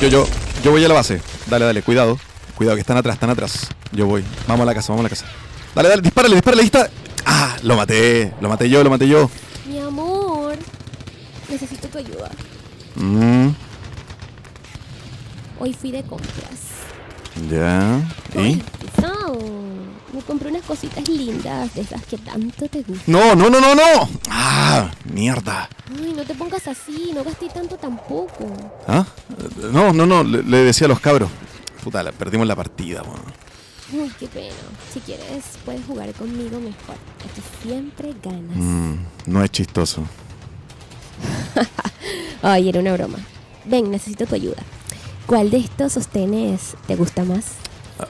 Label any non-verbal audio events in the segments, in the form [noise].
Yo, yo, yo voy a la base. Dale, dale, cuidado. Cuidado, que están atrás, están atrás. Yo voy. Vamos a la casa, vamos a la casa. Dale, dale, dispárale, dispárale, ahí está. Ah, lo maté. Lo maté yo, lo maté yo. Mi amor, necesito tu ayuda. Mm, Hoy fui de compras. ya. ¿Y? Me compré unas cositas lindas de esas que tanto te gustan. No, no, no, no, no. Ah, mierda. Ay, no te pongas así, no gasté tanto tampoco. ¿Ah? No, no, no, le, le decía a los cabros. Puta, la- perdimos la partida, weón. Uy, qué pena. Si quieres, puedes jugar conmigo mejor. Aquí siempre ganas. Mm, no es chistoso. [laughs] Ay, era una broma. Ven, necesito tu ayuda. ¿Cuál de estos sostenes te gusta más?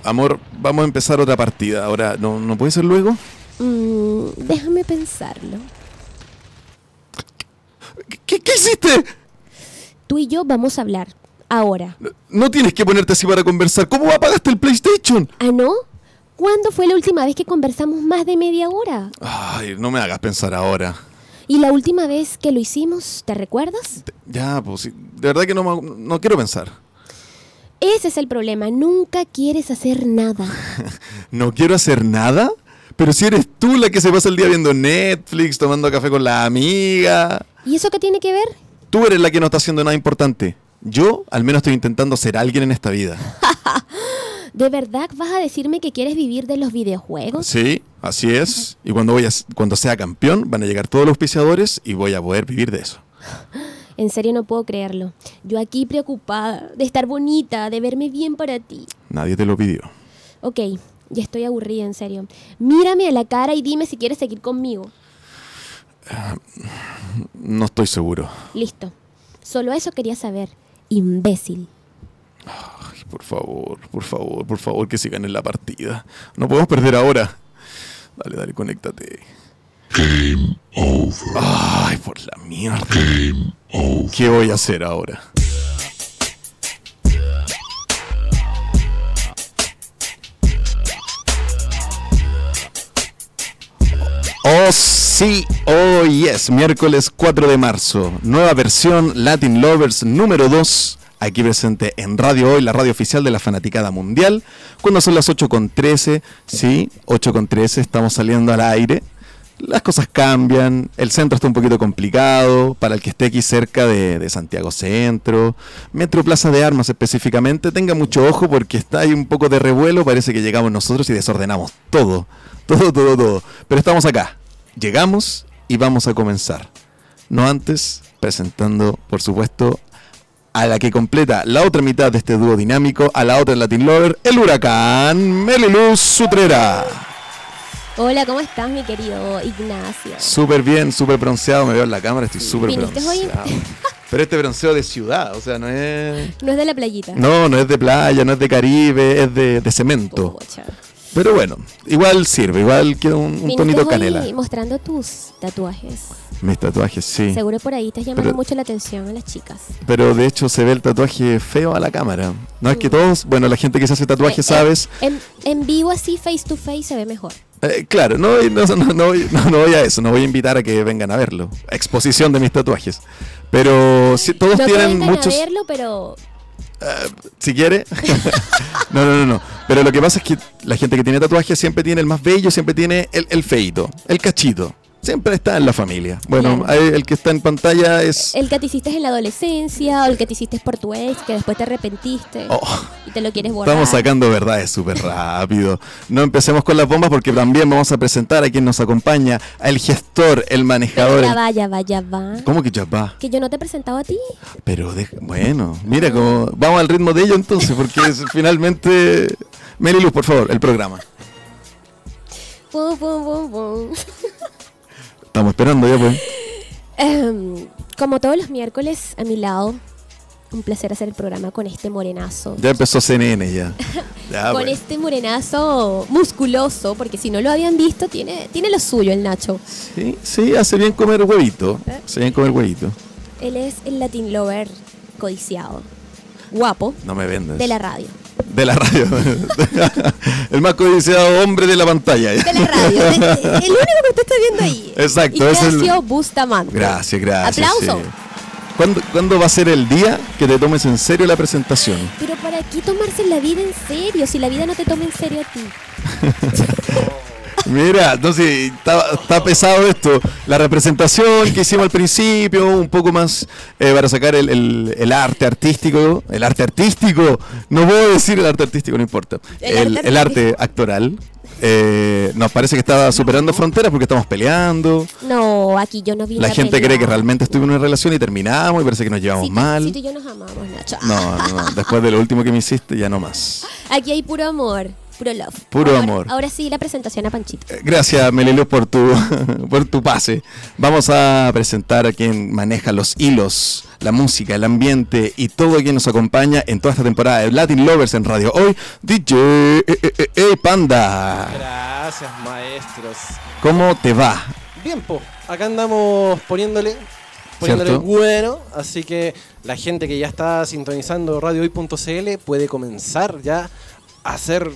Amor, vamos a empezar otra partida. Ahora, ¿no, ¿no puede ser luego? Mm, déjame pensarlo. ¿Qué, qué hiciste? Tú y yo vamos a hablar. Ahora. No tienes que ponerte así para conversar. ¿Cómo apagaste el PlayStation? ¿Ah, no? ¿Cuándo fue la última vez que conversamos más de media hora? Ay, no me hagas pensar ahora. ¿Y la última vez que lo hicimos, te recuerdas? Ya, pues sí, de verdad que no, no quiero pensar. Ese es el problema. Nunca quieres hacer nada. [laughs] ¿No quiero hacer nada? Pero si eres tú la que se pasa el día viendo Netflix, tomando café con la amiga. ¿Y eso qué tiene que ver? Tú eres la que no está haciendo nada importante. Yo, al menos, estoy intentando ser alguien en esta vida. [laughs] ¿De verdad vas a decirme que quieres vivir de los videojuegos? Sí, así es. Y cuando, voy a, cuando sea campeón, van a llegar todos los auspiciadores y voy a poder vivir de eso. [laughs] En serio no puedo creerlo. Yo aquí preocupada de estar bonita, de verme bien para ti. Nadie te lo pidió. Ok, ya estoy aburrida, en serio. Mírame a la cara y dime si quieres seguir conmigo. No estoy seguro. Listo. Solo eso quería saber. Imbécil. Ay, por favor, por favor, por favor, que sigan en la partida. No podemos perder ahora. Dale, dale, conéctate. Game over. Ay, por la mierda. Game over. ¿Qué voy a hacer ahora? Oh sí, oh yes, miércoles 4 de marzo, nueva versión Latin Lovers número 2, aquí presente en Radio Hoy, la radio oficial de la Fanaticada Mundial, cuando son las 8.13, sí, 8.13, estamos saliendo al aire, las cosas cambian, el centro está un poquito complicado, para el que esté aquí cerca de, de Santiago Centro, Metro Plaza de Armas específicamente, tenga mucho ojo porque está ahí un poco de revuelo, parece que llegamos nosotros y desordenamos todo, todo, todo, todo, pero estamos acá, llegamos y vamos a comenzar, no antes presentando, por supuesto, a la que completa la otra mitad de este dúo dinámico, a la otra Latin Lover, el huracán Meliluz Sutrera. Hola, ¿cómo estás, mi querido Ignacio? Súper bien, súper bronceado, me veo en la cámara, estoy súper bronceado. [laughs] Pero este bronceo de ciudad, o sea, no es... No es de la playita. No, no es de playa, no es de Caribe, es de, de cemento. Pucha. Pero bueno, igual sirve, igual queda un, tonito canela. mostrando tus tatuajes. Mis tatuajes, sí. Seguro por ahí estás llamando Pero- mucho la atención a las chicas. Pero de hecho se ve el tatuaje feo a la cámara. No es que todos, bueno, la gente que se hace tatuaje Eh, sabes. eh, En, en vivo así, face to face, se ve mejor. Eh, claro, no, voy- no, no, no voy, no, no voy a eso, no voy a invitar a que vengan a verlo. Exposición de mis tatuajes. Pero si, todos tienen muchos... a verlo, pero si quiere. [laughs] no, no, no, no. Pero lo que pasa es que la gente que tiene tatuajes siempre tiene el más bello, siempre tiene el, el feito, el cachito. Siempre está en la familia. Bueno, Claro. el que está en pantalla es... el que te hiciste en la adolescencia o el que te hiciste por tu ex, que después te arrepentiste Oh, y te lo quieres borrar. estamos sacando verdades súper rápido. No empecemos con las bombas porque también vamos a presentar a quien nos acompaña, al gestor, el Pero manejador. ya el- va, ya va, ya va. ¿Cómo que ya va? Que yo no te he presentado a ti. Pero deja- bueno, mira cómo vamos al ritmo de ello entonces, porque es, [laughs] finalmente... Mary Luz, por favor, el programa. Pum, pum, pum, pum. [laughs] Estamos esperando ya, pues. Em, como todos los miércoles, a mi lado, un placer hacer el programa con este morenazo. Ya empezó CNN ya. [laughs] Ya, con bueno. este morenazo musculoso, porque si no lo habían visto, tiene, tiene lo suyo el Nacho. Sí, sí, hace bien comer huevito. Hace bien comer huevito. Él es el Latin Lover codiciado, guapo, No me vendas. de la radio. De la radio. [laughs] el más codiciado hombre de la pantalla. De la radio. de- de- el único que usted está viendo ahí. Exacto, es el- Ignacio Bustamante. Gracias, gracias. Aplauso. sí. ¿Cuándo, cuándo va a ser el día que te tomes en serio la presentación? Pero ¿para qué tomarse la vida en serio? Si la vida no te toma en serio a ti. [laughs] Mira, entonces está, está pesado esto. La representación que hicimos al principio, un poco más eh, para sacar el, el- el arte artístico. El arte artístico, no puedo decir el arte artístico, no importa. El El, arte actoral. eh, nos parece que está superando fronteras porque estamos peleando. No, aquí yo no vi La gente cree que realmente estuve en una relación y terminamos y parece que nos llevamos mal. Si tú y yo nos amamos, Nacho. No, no, no, después de lo último que me hiciste, ya no más. Aquí hay puro amor, puro love. Puro Ahora- amor. Ahora sí, la presentación a Panchito. Eh, Gracias, Meliluz, por tu, [laughs] por tu pase. Vamos a presentar a quien maneja los hilos, la música, el ambiente y todo quien nos acompaña en toda esta temporada de Latin Lovers en Radio Hoy, DJ eh, eh, eh, eh, Panda. Gracias, maestros. ¿Cómo te va? Bien, po. Acá andamos poniéndole, poniéndole ¿Cierto? bueno. Así que la gente que ya está sintonizando radiohoy.cl puede comenzar ya a hacer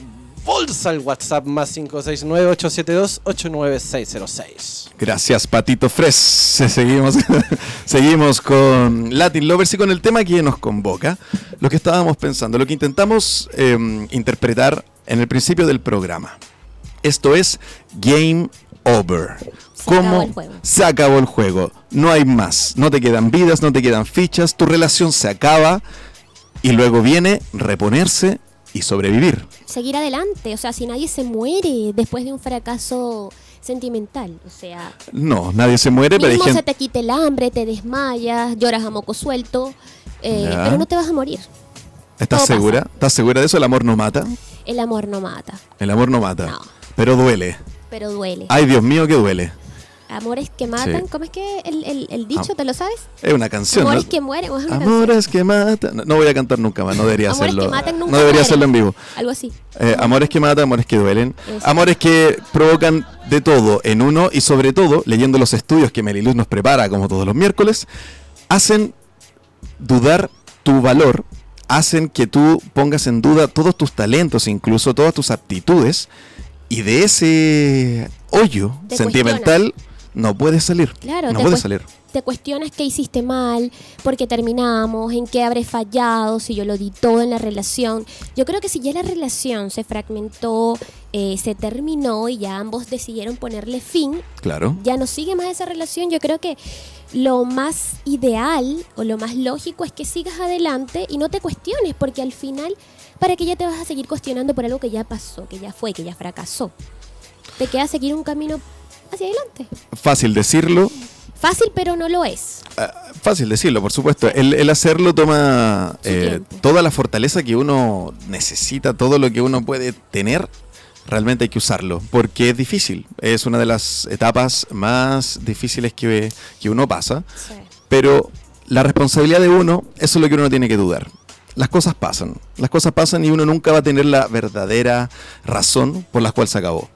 bolsa al WhatsApp más 569-872-89606. Gracias, Patito Fres. [laughs] Seguimos, [laughs] seguimos con Latin Lovers y con el tema que nos convoca. Lo que estábamos pensando, lo que intentamos eh, interpretar en el principio del programa. Esto es Game Over. Se ¿Cómo acabó se acabó el juego? No hay más. No te quedan vidas, no te quedan fichas. Tu relación se acaba y luego viene reponerse y sobrevivir. Seguir adelante, o sea, si nadie se muere después de un fracaso sentimental, o sea, No, nadie se muere, pero hay mismo se gente. te quite el hambre, te desmayas, lloras a moco suelto, eh, pero no te vas a morir. ¿Estás pasa. segura? ¿Estás segura de eso? El amor no mata. El amor no mata, El amor no mata. No. Pero duele. pero duele. Ay, Dios mío, que duele. Amores que matan, Sí. ¿cómo es que el, el- el dicho, Ah. te lo sabes? Es una canción. Amores ¿no? que mueren, canción. Amores que matan. No, no voy a cantar nunca más, no debería Amores hacerlo. que matan nunca no debería mueren. hacerlo en vivo. Algo así. Eh, amores que matan, amores que duelen. Eso. Amores que provocan de todo en uno y sobre todo, leyendo los estudios que Meliluz nos prepara como todos los miércoles, hacen dudar tu valor, hacen que tú pongas en duda todos tus talentos, incluso todas tus aptitudes, y de ese hoyo Te sentimental no puedes salir. Claro, no puedes salir. Te cuestionas qué hiciste mal, por qué terminamos, en qué habré fallado, si yo lo di todo en la relación. Yo creo que si ya la relación se fragmentó, eh, se terminó y ya ambos decidieron ponerle fin, Claro. ya no sigue más esa relación. Yo creo que lo más ideal o lo más lógico es que sigas adelante y no te cuestiones, porque al final, ¿para qué ya te vas a seguir cuestionando por algo que ya pasó, que ya fue, que ya fracasó? Te queda seguir un camino hacia adelante. Fácil decirlo, Fácil, pero no lo es. Ah, Fácil decirlo, por supuesto. El, el hacerlo toma eh, toda la fortaleza que uno necesita, todo lo que uno puede tener, realmente hay que usarlo, porque es difícil. Es una de las etapas más difíciles que, que uno pasa, pero la responsabilidad de uno, eso es lo que uno no tiene que dudar. Las cosas pasan, las cosas pasan y uno nunca va a tener la verdadera razón por la cual se acabó.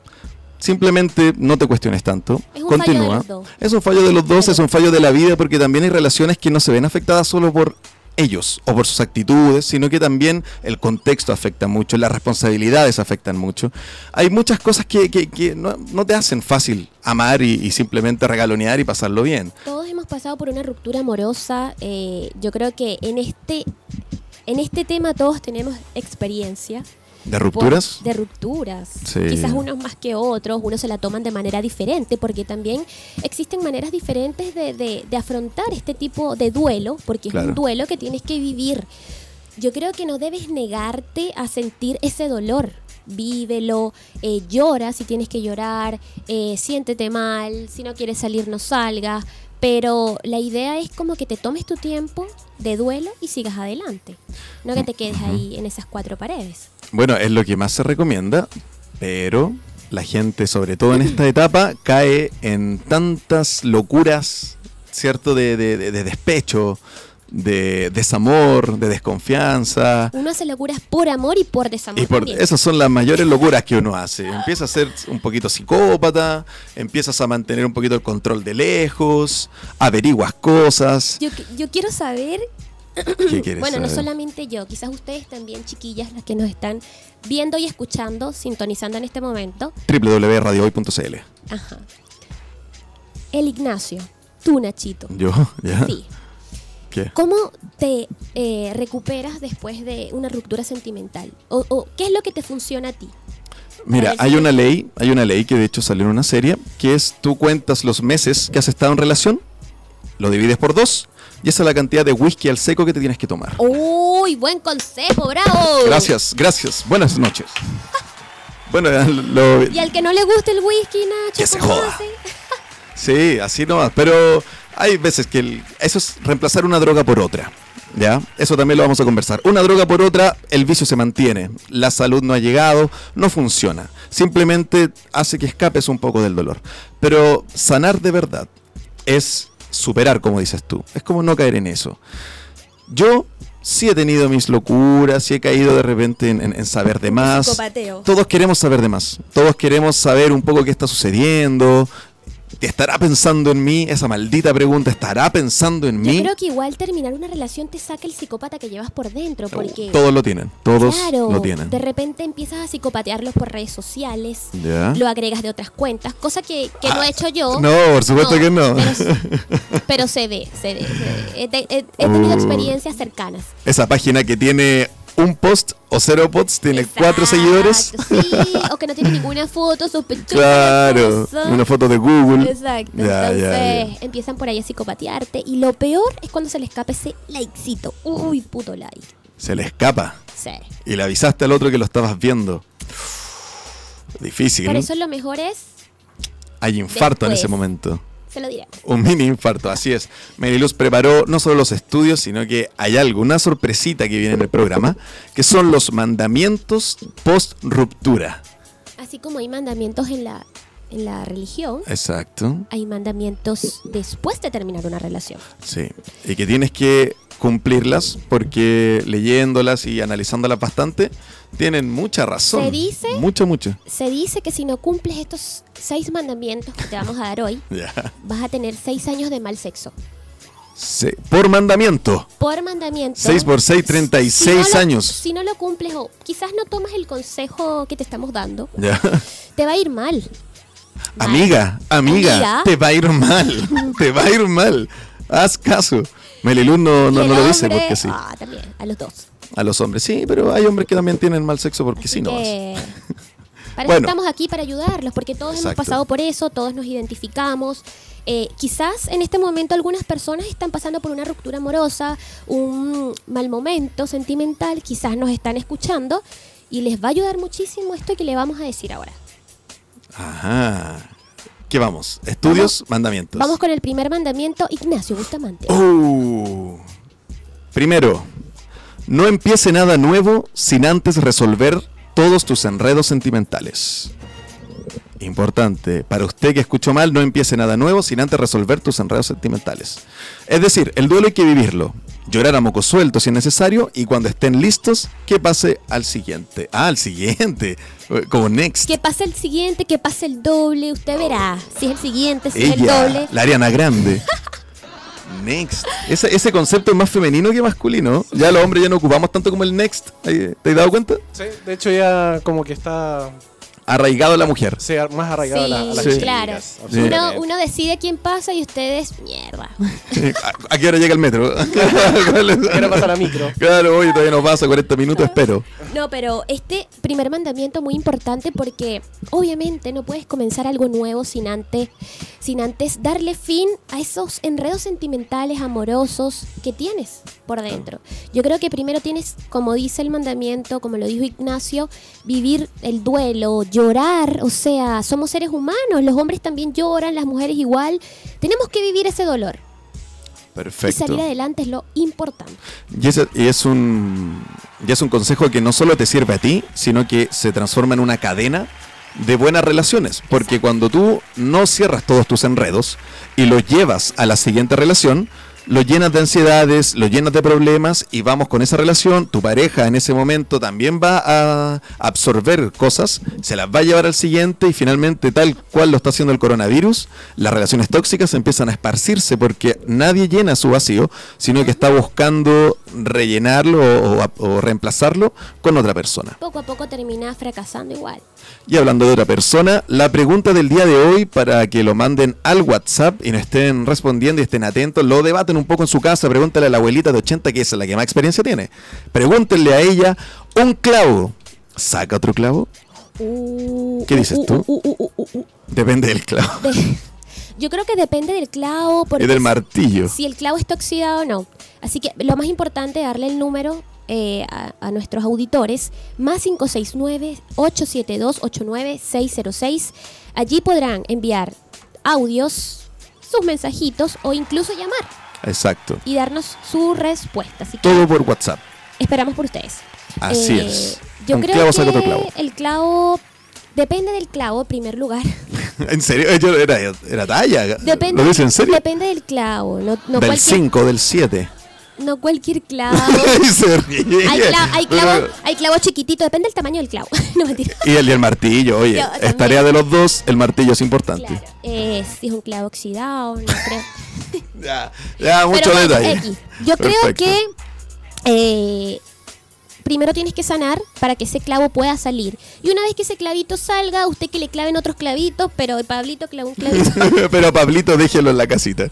Simplemente no te cuestiones tanto. Es un fallo de continúa. los dos. Es un fallo de los dos, es un fallo de la vida, porque también hay relaciones que no se ven afectadas solo por ellos o por sus actitudes, sino que también el contexto afecta mucho, las responsabilidades afectan mucho. Hay muchas cosas que, que- que no, no te hacen fácil amar y, y simplemente regalonear y pasarlo bien. Todos hemos pasado por una ruptura amorosa. eh, yo creo que en este, en este tema todos tenemos experiencia. ¿De por- rupturas? de rupturas. Sí. Quizás unos más que otros, unos se la toman de manera diferente, porque también existen maneras diferentes de, de- de afrontar este tipo de duelo, porque Claro. es un duelo que tienes que vivir. Yo creo que no debes negarte a sentir ese dolor. Vívelo, eh, llora si tienes que llorar, eh, siéntete mal, si no quieres salir no salgas, pero la idea es como que te tomes tu tiempo de duelo y sigas adelante, no que te quedes ahí en esas cuatro paredes. Bueno, es lo que más se recomienda, pero la gente, sobre todo en esta etapa, cae en tantas locuras, ¿cierto? De, de- de- de despecho, de desamor, de desconfianza. Uno hace locuras por amor y por desamor. Y por esas son las mayores locuras que uno hace. Empieza a ser un poquito psicópata, empiezas a mantener un poquito el control de lejos, averiguas cosas. Yo, yo quiero saber, ¿Qué quieres bueno, no solamente yo, quizás ustedes también, chiquillas, las que nos están viendo y escuchando, sintonizando en este momento. www.radiohoy.cl Ajá. El Ignacio, tú, Nachito. Yo, ya. Sí. ¿Qué? ¿Cómo te eh, recuperas después de una ruptura sentimental? O, o qué es lo que te funciona a ti? Mira, hay una ley, hay una ley que de hecho salió en una serie, que es tú cuentas los meses que has estado en relación, lo divides por dos, y esa es la cantidad de whisky al seco que te tienes que tomar. ¡Uy, buen consejo, bravo! Gracias, gracias. Buenas noches. Bueno, lo, Y al que no le guste el whisky, Nacho, Que se ¿cómo joda. hace? [laughs] Sí, así nomás. Pero hay veces que el- eso es reemplazar una droga por otra. ¿Ya? Eso también lo vamos a conversar. Una droga por otra, el vicio se mantiene. La salud no ha llegado, no funciona. Simplemente hace que escapes un poco del dolor. Pero sanar de verdad es superar, como dices tú. Es como no caer en eso. Yo sí he tenido mis locuras, sí he caído de repente en, en- en saber de más. Todos queremos saber de más. Todos queremos saber un poco qué está sucediendo. ¿Estará pensando en mí? Esa maldita pregunta, ¿estará pensando en Yo mí? creo que igual terminar una relación te saca el psicópata que llevas por dentro, porque... Todos lo tienen, todos Claro, lo tienen. de repente empiezas a psicopatearlos por redes sociales, ¿Ya? lo agregas de otras cuentas, cosa que, que no he hecho yo. No, por supuesto que no. Pero, pero se ve, se ve. se ve. He, te- he- he tenido Uh. experiencias cercanas. Esa página que tiene un post o cero posts, tiene Exacto, cuatro seguidores. Sí, [laughs] o que no tiene ninguna foto sospechosa. Claro, una foto de Google. Exacto. Ya, Entonces ya, ya. empiezan por ahí a psicopatearte. Y lo peor es cuando se le escapa ese likecito. Uy, puto like. Se le escapa. Sí. Y le avisaste al otro que lo estabas viendo. Difícil. Por eso lo mejor es, Hay infarto en ese momento. Se lo diré. Un mini infarto, así es. Meriluz preparó no solo los estudios, sino que hay algo, una sorpresita que viene en el programa, que son los mandamientos post ruptura. Así como hay mandamientos en la, en la religión, Exacto. hay mandamientos después de terminar una relación. Sí. Y que tienes que cumplirlas porque leyéndolas y analizándolas bastante, tienen mucha razón. Se dice- Mucho, mucho. Se dice que si no cumples estos seis mandamientos que te vamos a dar hoy, [laughs] vas a tener seis años de mal sexo. Por mandamiento. Por mandamiento. 6 por 6, 36 si no lo- años. Si no lo cumples o quizás no tomas el consejo que te estamos dando, te va a ir mal. Mal. Amiga, amiga, Amiga. te va a ir mal. te va a ir mal. Haz caso. Meliluz no, no, lo dice hombre- porque sí. Ah, también, a los dos. A los hombres, sí, pero hay hombres que también tienen mal sexo porque Así sí no. que, [laughs] Para Bueno. eso estamos aquí para ayudarlos, porque todos hemos pasado por eso, todos nos identificamos. Eh, quizás en este momento algunas personas están pasando por una ruptura amorosa, un mal momento sentimental, quizás nos están escuchando y les va a ayudar muchísimo esto que le vamos a decir ahora. Ajá. ¿Qué vamos? Estudios, mandamientos. Vamos con el primer mandamiento, Ignacio Bustamante. Uh. Primero, no empiece nada nuevo sin antes resolver todos tus enredos sentimentales. Importante, para usted que escuchó mal, no empiece nada nuevo sin antes resolver tus enredos sentimentales. Es decir, el duelo hay que vivirlo, llorar a moco suelto si es necesario y cuando estén listos, que pase al siguiente. Ah, al siguiente, [laughs] como next. Que pase el siguiente, que pase el doble, usted verá si es el siguiente, si es el doble. la Ariana Grande. [laughs] Next. Ese, ese concepto es más femenino que masculino. Ya los hombres ya no ocupamos tanto como el next. ¿Te has dado cuenta? Sí, de hecho ya como que está Arraigado a la mujer. sí, más arraigado a, la- a las Sí, claro. Uno, uno decide quién pasa y ustedes, mierda. ¿A, a qué hora llega el metro? [laughs] Quiero [laughs] pasar a micro. Claro, hoy todavía no pasa, 40 minutos, espero. No, pero este primer mandamiento muy importante porque obviamente no puedes comenzar algo nuevo sin antes, sin antes darle fin a esos enredos sentimentales, amorosos que tienes por dentro. Yo creo que primero tienes, como dice el mandamiento, como lo dijo Ignacio, vivir el duelo, llorar, o sea, somos seres humanos, los hombres también lloran, las mujeres igual, tenemos que vivir ese dolor y Perfecto. salir adelante es lo importante. Y, y es un y es un consejo que no solo te sirve a ti, sino que se transforma en una cadena de buenas relaciones. Porque cuando tú no cierras todos tus enredos y los llevas a la siguiente relación, lo llenas de ansiedades, lo llenas de problemas y vamos con esa relación. Tu pareja en ese momento también va a absorber cosas, se las va a llevar al siguiente y finalmente, tal cual lo está haciendo el coronavirus, las relaciones tóxicas empiezan a esparcirse porque nadie llena su vacío, sino que está buscando rellenarlo o, reemplazarlo con otra persona. Poco a poco terminás fracasando igual. Y hablando de otra persona, la pregunta del día de hoy para que lo manden al WhatsApp y no estén respondiendo y estén atentos, lo debaten un poco en su casa, pregúntale a la abuelita de 80 que es la que más experiencia tiene. Pregúntenle a ella, un clavo, ¿saca otro clavo? Uh, ¿Qué dices uh, tú? uh. Depende del clavo. De- Yo creo que depende del clavo. Porque Y del si- martillo. Si el clavo está oxidado o no. Así que lo más importante es darle el número eh, a, a nuestros auditores, más 569-872-89606. Allí podrán enviar audios, sus mensajitos o incluso llamar Exacto. y darnos su respuesta. Así que Todo por WhatsApp. esperamos por ustedes. Así Eh, es. Yo un creo clavo que saca otro clavo. el clavo depende del clavo en primer lugar. [laughs] [laughs] ¿En serio? Yo- Era, era talla. Depende, ¿Lo dice en serio? Depende del clavo, no, no del cualquier 5, del 7. no cualquier clavo. [laughs] Hay, cla- hay clavos hay clavos chiquititos, depende del tamaño del clavo. [laughs] no mentira. Y el, y el martillo, oye, Yo es tarea de los dos, el martillo es importante. Claro. Eh, si es un clavo oxidado, no creo. Ya, ya, mucho Pero detalle. X. Yo creo que eh, primero tienes que sanar para que ese clavo pueda salir. Y una vez que ese clavito salga, usted que le claven otros clavitos, pero el Pablito clava un clavito. [laughs] Pero Pablito, déjelo en la casita.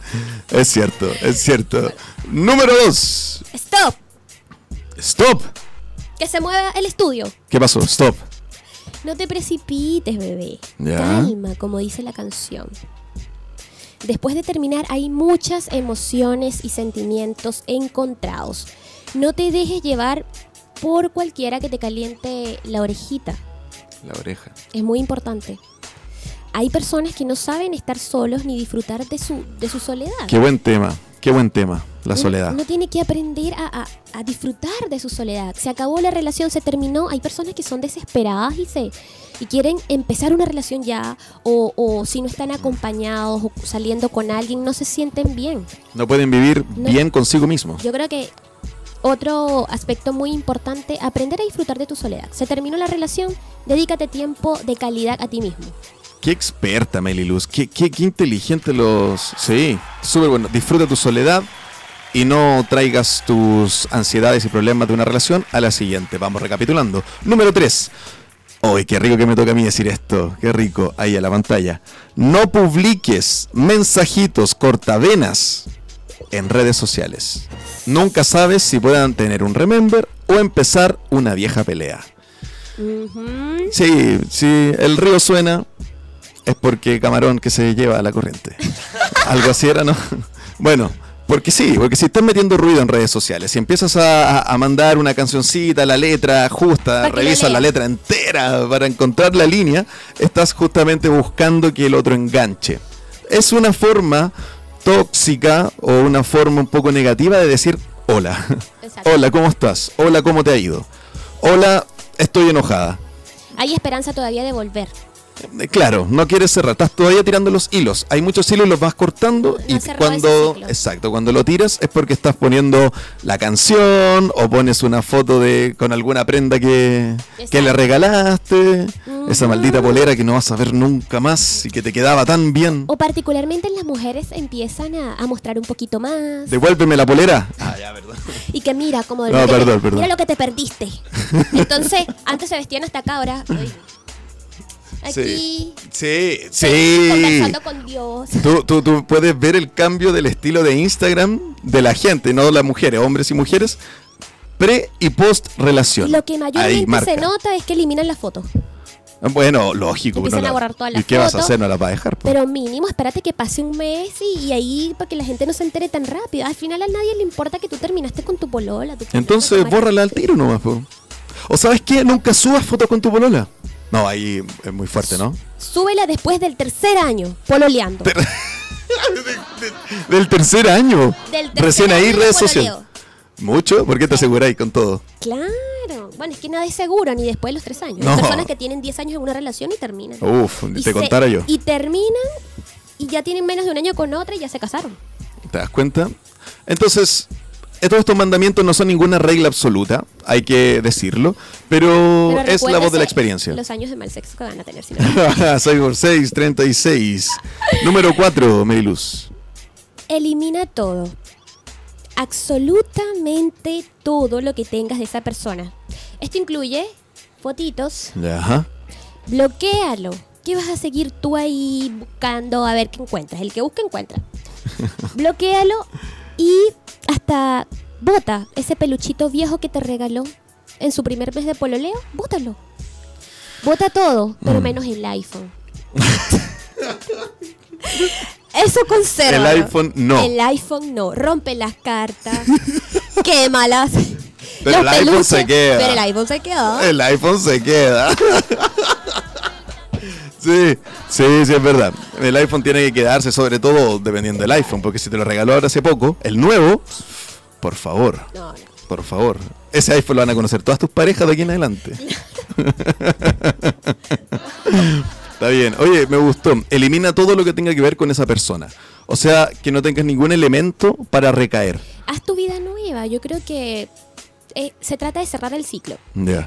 Es cierto, es cierto. Número 2. ¡Stop! Stop. Que se mueva el estudio. ¿Qué pasó? Stop. No te precipites, bebé. Ya. Calma, como dice la canción. Después de terminar hay muchas emociones y sentimientos encontrados. No te dejes llevar por cualquiera que te caliente la orejita. La oreja. Es muy importante. Hay personas que no saben estar solos ni disfrutar de su, de su soledad. Qué buen tema, qué buen tema, la Uno- soledad. Uno tiene que aprender a, a- a disfrutar de su soledad. Se acabó la relación, se terminó. Hay personas que son desesperadas y se y quieren empezar una relación ya o, o si no están acompañados o saliendo con alguien no se sienten bien. No pueden vivir No. bien consigo mismos. Yo creo que otro aspecto muy importante, aprender a disfrutar de tu soledad. Se terminó la relación, dedícate tiempo de calidad a ti mismo. Qué experta, Meliluz. Qué, inteligente los. Sí, súper bueno. Disfruta tu soledad y no traigas tus ansiedades y problemas de una relación a la siguiente. Vamos recapitulando. Número 3. Uy, qué rico que me toca a mí decir esto. Qué rico. Ahí a la pantalla. No publiques mensajitos cortavenas en redes sociales. Nunca sabes si puedan tener un remember o empezar una vieja pelea. Sí, sí, el río suena es porque camarón que se lleva a la corriente. [laughs] Algo así era, ¿no? Bueno, porque sí, porque si estás metiendo ruido en redes sociales, si empiezas a, mandar una cancioncita, la letra justa, la revisas la leas. letra entera para encontrar la línea, estás justamente buscando que el otro enganche. Es una forma tóxica o una forma un poco negativa de decir hola. Exacto. Hola, ¿cómo estás? Hola, ¿cómo te ha ido? Hola, estoy enojada. Hay esperanza todavía de volver. Eh, Claro, no quieres cerrar, estás todavía tirando los hilos. Hay muchos hilos los vas cortando No y cuando exacto, cuando lo tiras es porque estás poniendo la canción o pones una foto de con alguna prenda que, que le regalaste, esa maldita polera que no vas a ver nunca más y que te quedaba tan bien. O particularmente las mujeres empiezan a, a mostrar un poquito más. Devuélveme la polera. Ah, ya, verdad. Y que mira, como No, lo que te- perdón, perdón. mira lo que te perdiste. Entonces, antes se vestían hasta acá, ahora. [laughs] Aquí. Sí, sí. Conversando con Dios. Tú, tú, tú puedes ver el cambio del estilo de Instagram de la gente, no las mujeres, hombres y mujeres, pre y post relación. Lo que mayormente se nota es que eliminan la foto. Bueno, lógico. Empiezan no a la- borrar todas las ¿Y qué vas a fotos, hacer? No la vas a dejar. po? Pero mínimo, espérate que pase un mes y, y ahí para que la gente no se entere tan rápido. Al final a nadie le importa que tú terminaste con tu polola. tu Entonces, polola, bórrala al tiro nomás. po. O sabes qué, nunca subas fotos con tu polola. No, ahí es muy fuerte, ¿no? Súbela después del tercer año, pololeando. Ter- [laughs] Del tercer año. Del tercer Recién ahí año redes sociales. ¿Mucho? ¿Por qué te aseguráis con todo? Claro. Bueno, es que nada es seguro, ni después de los tres años. No. Hay personas que tienen 10 años en una relación y terminan. Uf, Y te se- contara yo. Y terminan y ya tienen menos de un año con otra y ya se casaron. ¿Te das cuenta? Entonces, todos estos mandamientos no son ninguna regla absoluta, hay que decirlo, pero, Pero es la voz de la experiencia. Los años de mal sexo que van a tener. si no- 6 por 6, 36. Número 4, Meriluz. Elimina todo. absolutamente todo lo que tengas de esa persona. Esto incluye fotitos, Ajá. bloquéalo. ¿Qué vas a seguir tú ahí buscando a ver qué encuentras? El que busca encuentra. [laughs] bloquéalo y hasta bota ese peluchito viejo que te regaló en su primer mes de pololeo, bótalo. Bota todo, pero Mm. menos el iPhone. [laughs] Eso conserva. El iPhone no. El iPhone no. Rompe las cartas. [laughs] quémalas. Pero los el iPhone se queda. Pero el iPhone se quedó. El iPhone se queda. [laughs] Sí, sí, sí, es verdad. El iPhone tiene que quedarse, sobre todo dependiendo del iPhone, porque si te lo regaló ahora hace poco, el nuevo, por favor, No, no. por favor. Ese iPhone lo van a conocer todas tus parejas de aquí en adelante. [laughs] Está bien. Oye, me gustó. Elimina todo lo que tenga que ver con esa persona. O sea, que no tengas ningún elemento para recaer. Haz tu vida nueva. Yo creo que eh, se trata de cerrar el ciclo.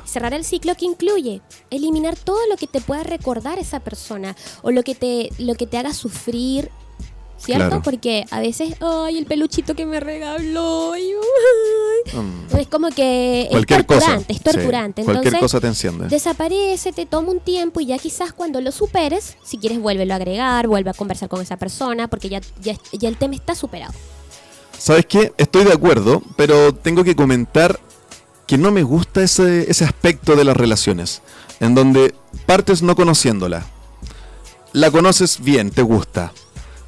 Cerrar el ciclo que incluye eliminar todo lo que te pueda recordar esa persona o lo que te, lo que te haga sufrir. ¿Cierto? Claro. Porque a veces, ay, el peluchito que me regaló. ay, ay". Mm. Es como que Cualquier es cosa. torturante, es Sí, torturante. Cualquier Entonces, cosa te enciende. desaparece, te toma un tiempo y ya quizás cuando lo superes, si quieres vuélvelo a agregar, vuelve a conversar con esa persona, porque ya, ya, ya el tema está superado. ¿Sabes qué? Estoy de acuerdo, pero tengo que comentar que no me gusta ese, ese aspecto de las relaciones, en donde partes no conociéndola. La conoces bien, te gusta.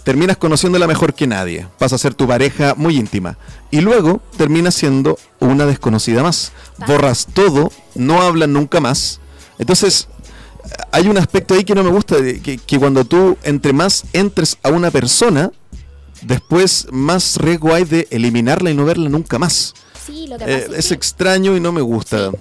Terminas conociéndola mejor que nadie, pasa a ser tu pareja muy íntima. Y luego terminas siendo una desconocida más. Borras todo, no hablan nunca más. Entonces, hay un aspecto ahí que no me gusta, que, que cuando tú entre más entres a una persona, después más riesgo hay de eliminarla y no verla nunca más. Sí, lo que Eh, es es que extraño y no me gusta.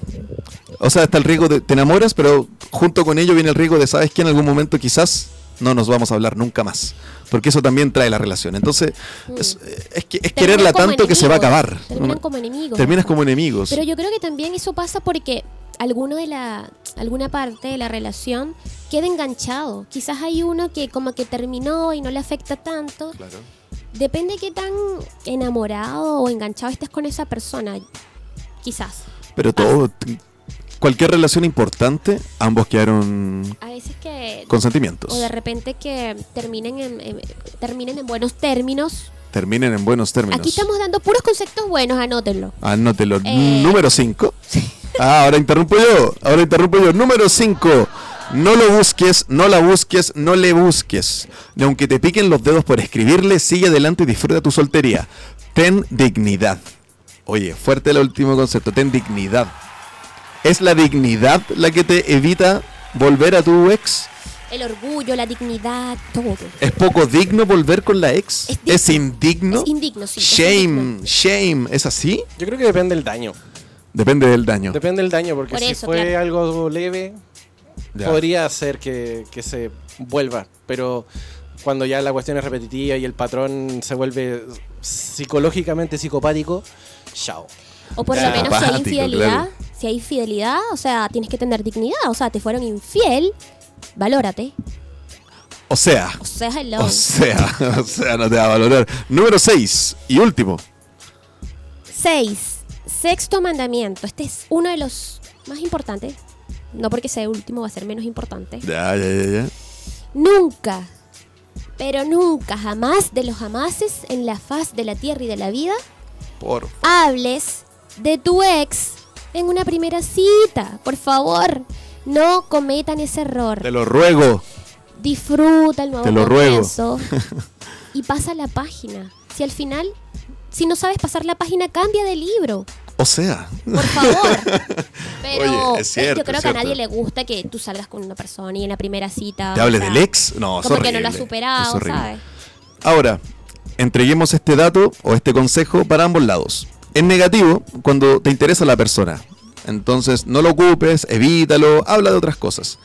O sea, está el riesgo de te enamoras, pero junto con ello viene el riesgo de, ¿sabes que En algún momento quizás no nos vamos a hablar nunca más. Porque eso también trae la relación. Entonces, es, es que es quererla tanto que se va a acabar. Terminan como enemigos. Terminas ¿no? como enemigos. Pero yo creo que también eso pasa porque alguno de la alguna parte de la relación queda enganchado. Quizás hay uno que como que terminó y no le afecta tanto. Claro. Depende qué tan enamorado o enganchado estés con esa persona. Quizás. Pero todo, cualquier relación importante, ambos quedaron A veces que con sentimientos. o de repente que terminen en, en- terminen en buenos términos. Terminen en buenos términos. Aquí estamos dando puros conceptos buenos, anótenlo. Anótelo. Eh. Número 5. Ah, ahora interrumpo yo. Ahora interrumpo yo. Número 5. No lo busques, no la busques, no le busques. Ni aunque te piquen los dedos por escribirle, sigue adelante y disfruta tu soltería. Ten dignidad. Oye, fuerte el último concepto. Ten dignidad. ¿Es la dignidad la que te evita volver a tu ex? El orgullo, la dignidad, todo. ¿Es poco digno volver con la ex? Es ¿Es, digno. indigno? Es indigno, sí. es Shame, indigno. shame. ¿Es así? Yo creo que depende del daño. Depende del daño. Depende del daño, porque Por si eso, fue claro. algo leve, Ya. podría hacer que, que se vuelva. Pero cuando ya la cuestión es repetitiva y el patrón se vuelve psicológicamente psicopático, chao. O por Ya. lo menos si hay infidelidad, claro. si hay infidelidad, o sea, tienes que tener dignidad. O sea, te fueron infiel, valórate. O sea, O sea, hello. O sea, [laughs] o sea, no te va a valorar. Número 6 y último. Seis, sexto mandamiento. Este es uno de los más importantes. No porque sea el último, va a ser menos importante. Ya, ya, ya, ya. Nunca, pero nunca, jamás de los jamases en la faz de la tierra y de la vida, Por hables de tu ex en una primera cita. Por favor, no cometan ese error. Te lo ruego. Disfruta el nuevo Te lo ruego. [laughs] y pasa la página. Si al final, si no sabes pasar la página, cambia de libro. O sea, Por favor. [laughs] Pero Oye, es cierto, yo creo es que a nadie le gusta que tú salgas con una persona y en la primera cita. ¿te o hables sea, del ex? No, Como horrible. que no lo has superado. ¿sabes? Ahora, entreguemos este dato o este consejo para ambos lados. Es negativo cuando te interesa la persona. Entonces, no lo ocupes, evítalo, habla de otras cosas.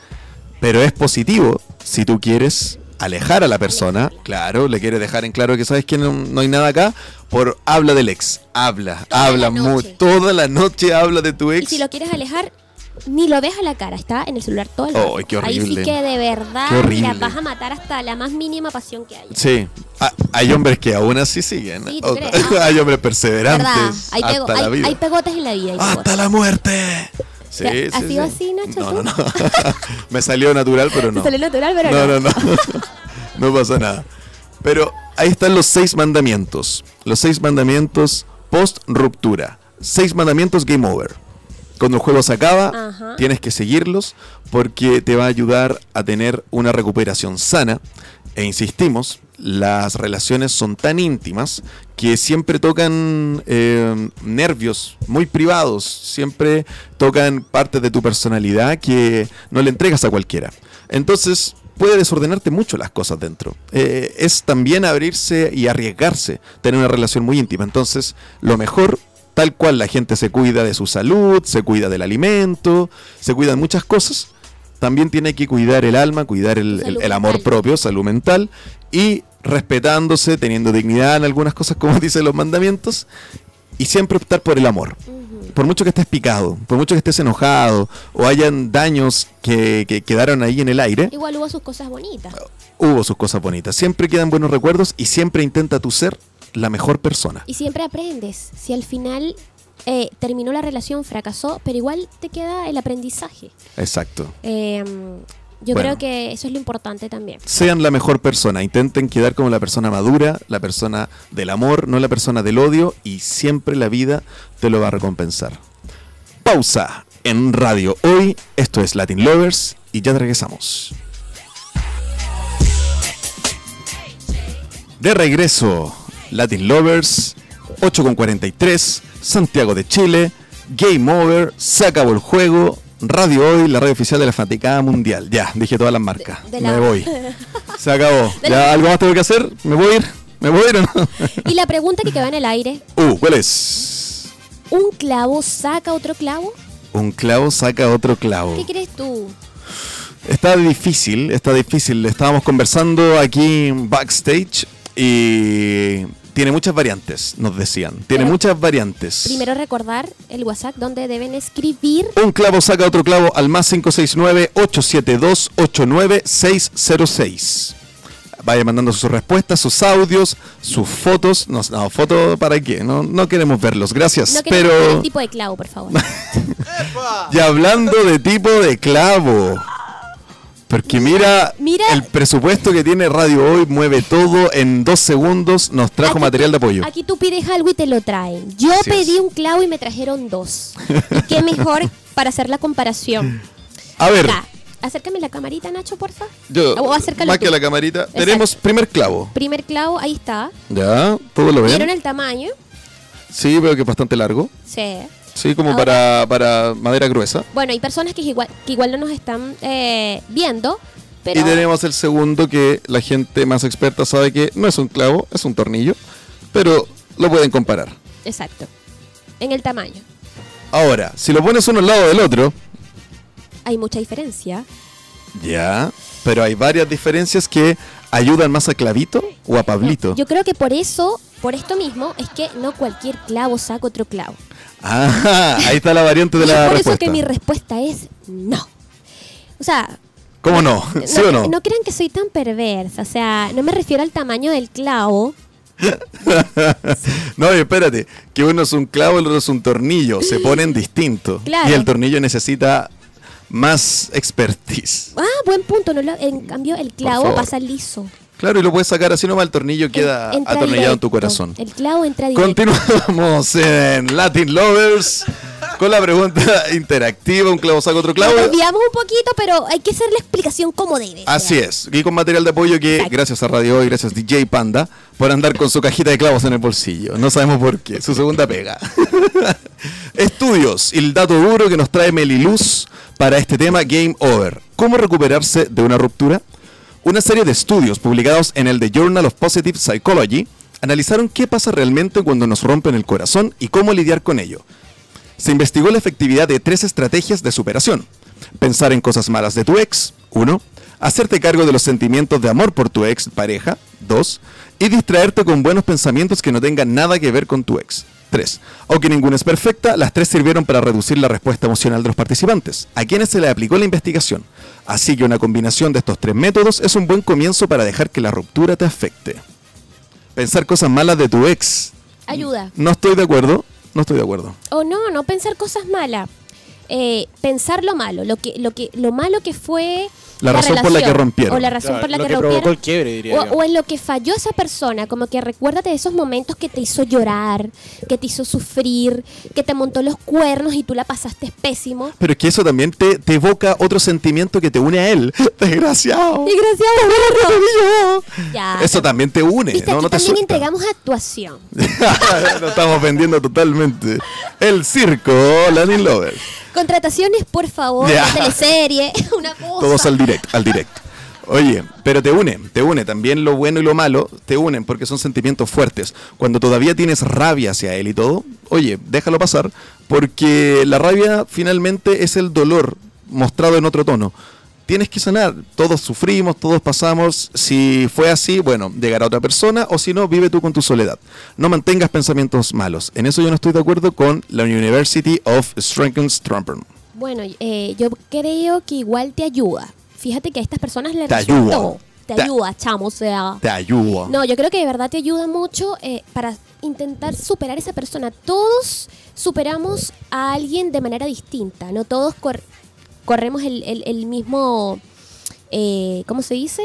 Pero es positivo si tú quieres alejar a la persona, claro, le quieres dejar en claro que sabes que no, no hay nada acá, por habla del ex, habla, Toda habla la mu- noche. toda la noche habla de tu Y ex. si lo quieres alejar, ni lo ves a la cara, está en el celular todo el. Ay, qué Ahí sí horrible. que de verdad horrible. la vas a matar hasta la más mínima pasión que haya. Sí, Ah, hay hombres que aún así siguen. Sí, ¿tú O- crees? Ah. [laughs] hay hombres perseverantes Hay, pego- hasta la hay- vida. hay pegotes en la vida. hay ¡Hasta la muerte! Sí, ¿Te- sí, has sido sí. así, Nacho, No, tú? no, no. [laughs] Me salió natural, pero no. Te salió natural, pero no, no. no, no. [laughs] No pasa nada. Pero ahí están los seis mandamientos. Los seis mandamientos post ruptura. Seis mandamientos game over. Cuando el juego se acaba, Ajá. tienes que seguirlos porque te va a ayudar a tener una recuperación sana. E insistimos, las relaciones son tan íntimas que siempre tocan eh, nervios muy privados, siempre tocan partes de tu personalidad que no le entregas a cualquiera. Entonces puede desordenarte mucho las cosas dentro. Eh, es también abrirse y arriesgarse, tener una relación muy íntima. Entonces, lo mejor, tal cual la gente se cuida de su salud, se cuida del alimento, se cuidan muchas cosas, también tiene que cuidar el alma, cuidar el, Salud el- el amor propio, salud mental y respetándose, teniendo dignidad en algunas cosas, como [laughs] dicen los mandamientos, y siempre optar por el amor. Por mucho que estés picado, por mucho que estés enojado o hayan daños que, que quedaron ahí en el aire, Igual hubo sus cosas bonitas. hubo sus cosas bonitas. Siempre quedan buenos recuerdos y siempre intenta tú ser la mejor persona. Y siempre aprendes. Si al final eh, terminó la relación, fracasó, pero igual te queda el aprendizaje. Exacto. Eh, yo Bueno. creo que eso es lo importante también. Sean la mejor persona, intenten quedar como la persona madura, la persona del amor, no la persona del odio y siempre la vida te lo va a recompensar. Pausa en radio hoy, esto es Latin Lovers y ya regresamos. De regreso, Latin Lovers, 8.43, Santiago de Chile, Game Over, se acabó el juego, Radio Hoy, la radio oficial de la Fanaticada Mundial. Ya, dije todas las marcas. De- de Me voy. [laughs] Se acabó. ¿Ya la- algo más tengo que hacer? ¿Me voy a ir? ¿Me voy a ir o no? Y la pregunta que quedó en el aire, [laughs] Uh, ¿cuál es? ¿un clavo saca otro clavo? Un clavo saca otro clavo. ¿Qué crees tú? Está difícil, está difícil. Estábamos conversando aquí backstage y tiene muchas variantes, nos decían. Tiene Pero- muchas variantes. Primero recordar el WhatsApp donde deben escribir Un clavo saca otro clavo al más 569-872-89606. Vaya mandando sus respuestas, sus audios, sus fotos. No, no foto para qué, no, no queremos verlos, gracias. No queremos ver pero el tipo de clavo, por favor. [laughs] y hablando de tipo de clavo. Porque mira, Mira- el presupuesto que tiene Radio Hoy mueve todo en dos segundos. Nos trajo Aquí material de apoyo. Aquí tú pides algo y te lo traen. Yo Así pedí es. un clavo y me trajeron dos. ¿Y [laughs] qué mejor para hacer la comparación? A ver, acércame la camarita, Nacho, porfa. yo, O acércalo más tú. que la camarita, tenemos primer clavo. Primer clavo, ahí está. Ya, todo lo ¿Vieron ven. el tamaño? Sí, veo que es bastante largo. Sí. Sí, como Ahora- para, para madera gruesa. Bueno, hay personas que igual, que igual no nos están eh, viendo, pero... Y tenemos el segundo que la gente más experta sabe que no es un clavo, es un tornillo. Pero lo pueden comparar. Exacto. En el tamaño. Ahora, si lo pones uno al lado del otro, Hay mucha diferencia. ya. Pero hay varias diferencias que ayudan más a Clavito o a Pablito. Yo creo que por eso, por esto mismo, es que no cualquier clavo saca otro clavo. Ah, [laughs] ahí está la variante de y la por respuesta. eso que mi respuesta es no. O sea, ¿Cómo no? [laughs] ¿Sí no, o no? no crean que soy tan perversa. O sea, no me refiero al tamaño del clavo. [laughs] No, y espérate, que uno es un clavo, el otro es un tornillo, se ponen distintos. Claro. Y el tornillo necesita más expertise. Ah, buen punto. No lo- en cambio, el clavo pasa liso. Claro, y lo puedes sacar así nomás, el tornillo queda entra atornillado en tu corazón. El clavo entra directo. Continuamos en Latin Lovers con la pregunta [laughs] interactiva, un clavo saca otro clavo. Nos desviamos un poquito, pero hay que hacer la explicación como debe. Así es, y con material de apoyo que Exacto. gracias a Radio Hoy, gracias DJ Panda, por andar con su cajita de clavos en el bolsillo. No sabemos por qué, su segunda pega. [laughs] Estudios el dato duro que nos trae Meliluz para este tema Game Over. ¿Cómo recuperarse de una ruptura? Una serie de estudios publicados en el The Journal of Positive Psychology analizaron qué pasa realmente cuando nos rompen el corazón y cómo lidiar con ello. Se investigó la efectividad de tres estrategias de superación. Pensar en cosas malas de tu ex, 1. Hacerte cargo de los sentimientos de amor por tu ex pareja, 2. Y distraerte con buenos pensamientos que no tengan nada que ver con tu ex, tres. Aunque ninguna es perfecta, las tres sirvieron para reducir la respuesta emocional de los participantes, a quienes se le aplicó la investigación. Así que una combinación de estos tres métodos es un buen comienzo para dejar que la ruptura te afecte. Pensar cosas malas de tu ex. Ayuda. No estoy de acuerdo, no estoy de acuerdo. O no, no pensar cosas malas. Eh, pensar lo malo, lo que, lo que, lo malo que fue La razón por la que rompieron. O la razón Claro, por la lo que, que provocó rompieron. el quiebre, diría o, yo. o en lo que falló esa persona, como que recuérdate de esos momentos que te hizo llorar, que te hizo sufrir, que te montó los cuernos y tú la pasaste pésimo. Pero es que eso también te, te evoca otro sentimiento que te une a él. [laughs] Desgraciado. Desgraciado. Ya, Eso también te une, Viste, no, aquí no te también suelta. entregamos actuación. [laughs] Lo estamos vendiendo totalmente. El circo Latin Lovers. Contrataciones, por favor, Ya. una teleserie, [laughs] una cosa. Todos al directo, al directo. Oye, pero te une, te une. También lo bueno y lo malo te unen porque son sentimientos fuertes. Cuando todavía tienes rabia hacia él y todo, oye, déjalo pasar porque la rabia finalmente es el dolor mostrado en otro tono. Tienes que sanar. Todos sufrimos, todos pasamos. Si fue así, bueno, llegará otra persona o si no, vive tú con tu soledad. No mantengas pensamientos malos. En eso yo no estoy de acuerdo con la University of Strength Bueno, eh, yo creo que igual te ayuda. Fíjate que a estas personas les Te ayuda. Te Te- ayuda, chamo, o sea. Te ayuda. No, yo creo que de verdad te ayuda mucho eh, para intentar superar a esa persona. Todos superamos a alguien de manera distinta, no todos corremos el, el- el mismo, eh, ¿cómo se dice?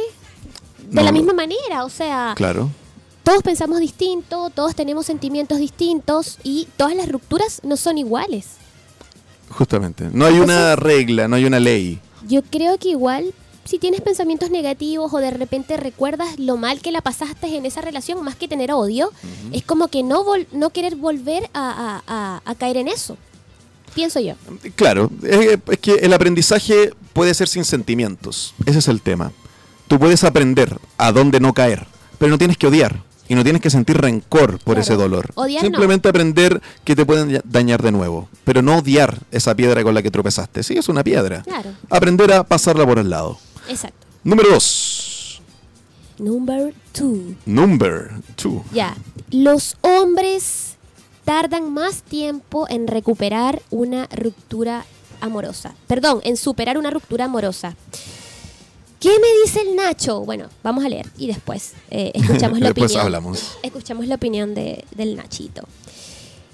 De No, la misma manera, o sea, Claro. todos pensamos distinto, todos tenemos sentimientos distintos y todas las rupturas no son iguales. Justamente. No hay una regla, no hay una ley. Yo creo que igual, si tienes pensamientos negativos o de repente recuerdas lo mal que la pasaste en esa relación, más que tener odio, es como que no, vol- no querer volver a, a- a- a caer en eso. Pienso yo. Claro, es, es que el aprendizaje puede ser sin sentimientos. Ese es el tema. Tú puedes aprender a dónde no caer, pero no tienes que odiar y no tienes que sentir rencor por Claro. ese dolor. Odiar no. Simplemente aprender que te pueden dañar de nuevo, pero no odiar esa piedra con la que tropezaste. Sí, es una piedra. Claro. Aprender a pasarla por el lado. Exacto. Número 2. Number two. Number 2. Ya. Los hombres tardan más tiempo en recuperar una ruptura amorosa. Perdón, en superar una ruptura amorosa. ¿Qué me dice el Nacho? Bueno, vamos a leer y después eh, escuchamos [laughs] la Después opinión. hablamos. Escuchamos la opinión de- del Nachito.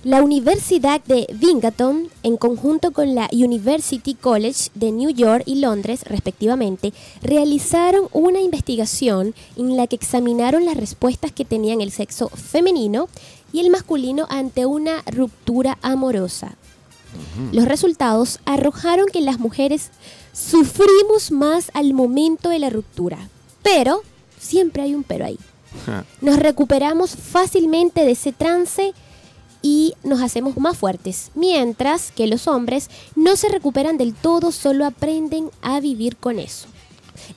La Universidad de Binghamton, en conjunto con la University College de New York y Londres, respectivamente, realizaron una investigación en la que examinaron las respuestas que tenían el sexo femenino y el masculino ante una ruptura amorosa. Los resultados arrojaron que las mujeres sufrimos más al momento de la ruptura, pero siempre hay un pero ahí. Nos recuperamos fácilmente de ese trance y nos hacemos más fuertes, mientras que los hombres no se recuperan del todo, solo aprenden a vivir con eso.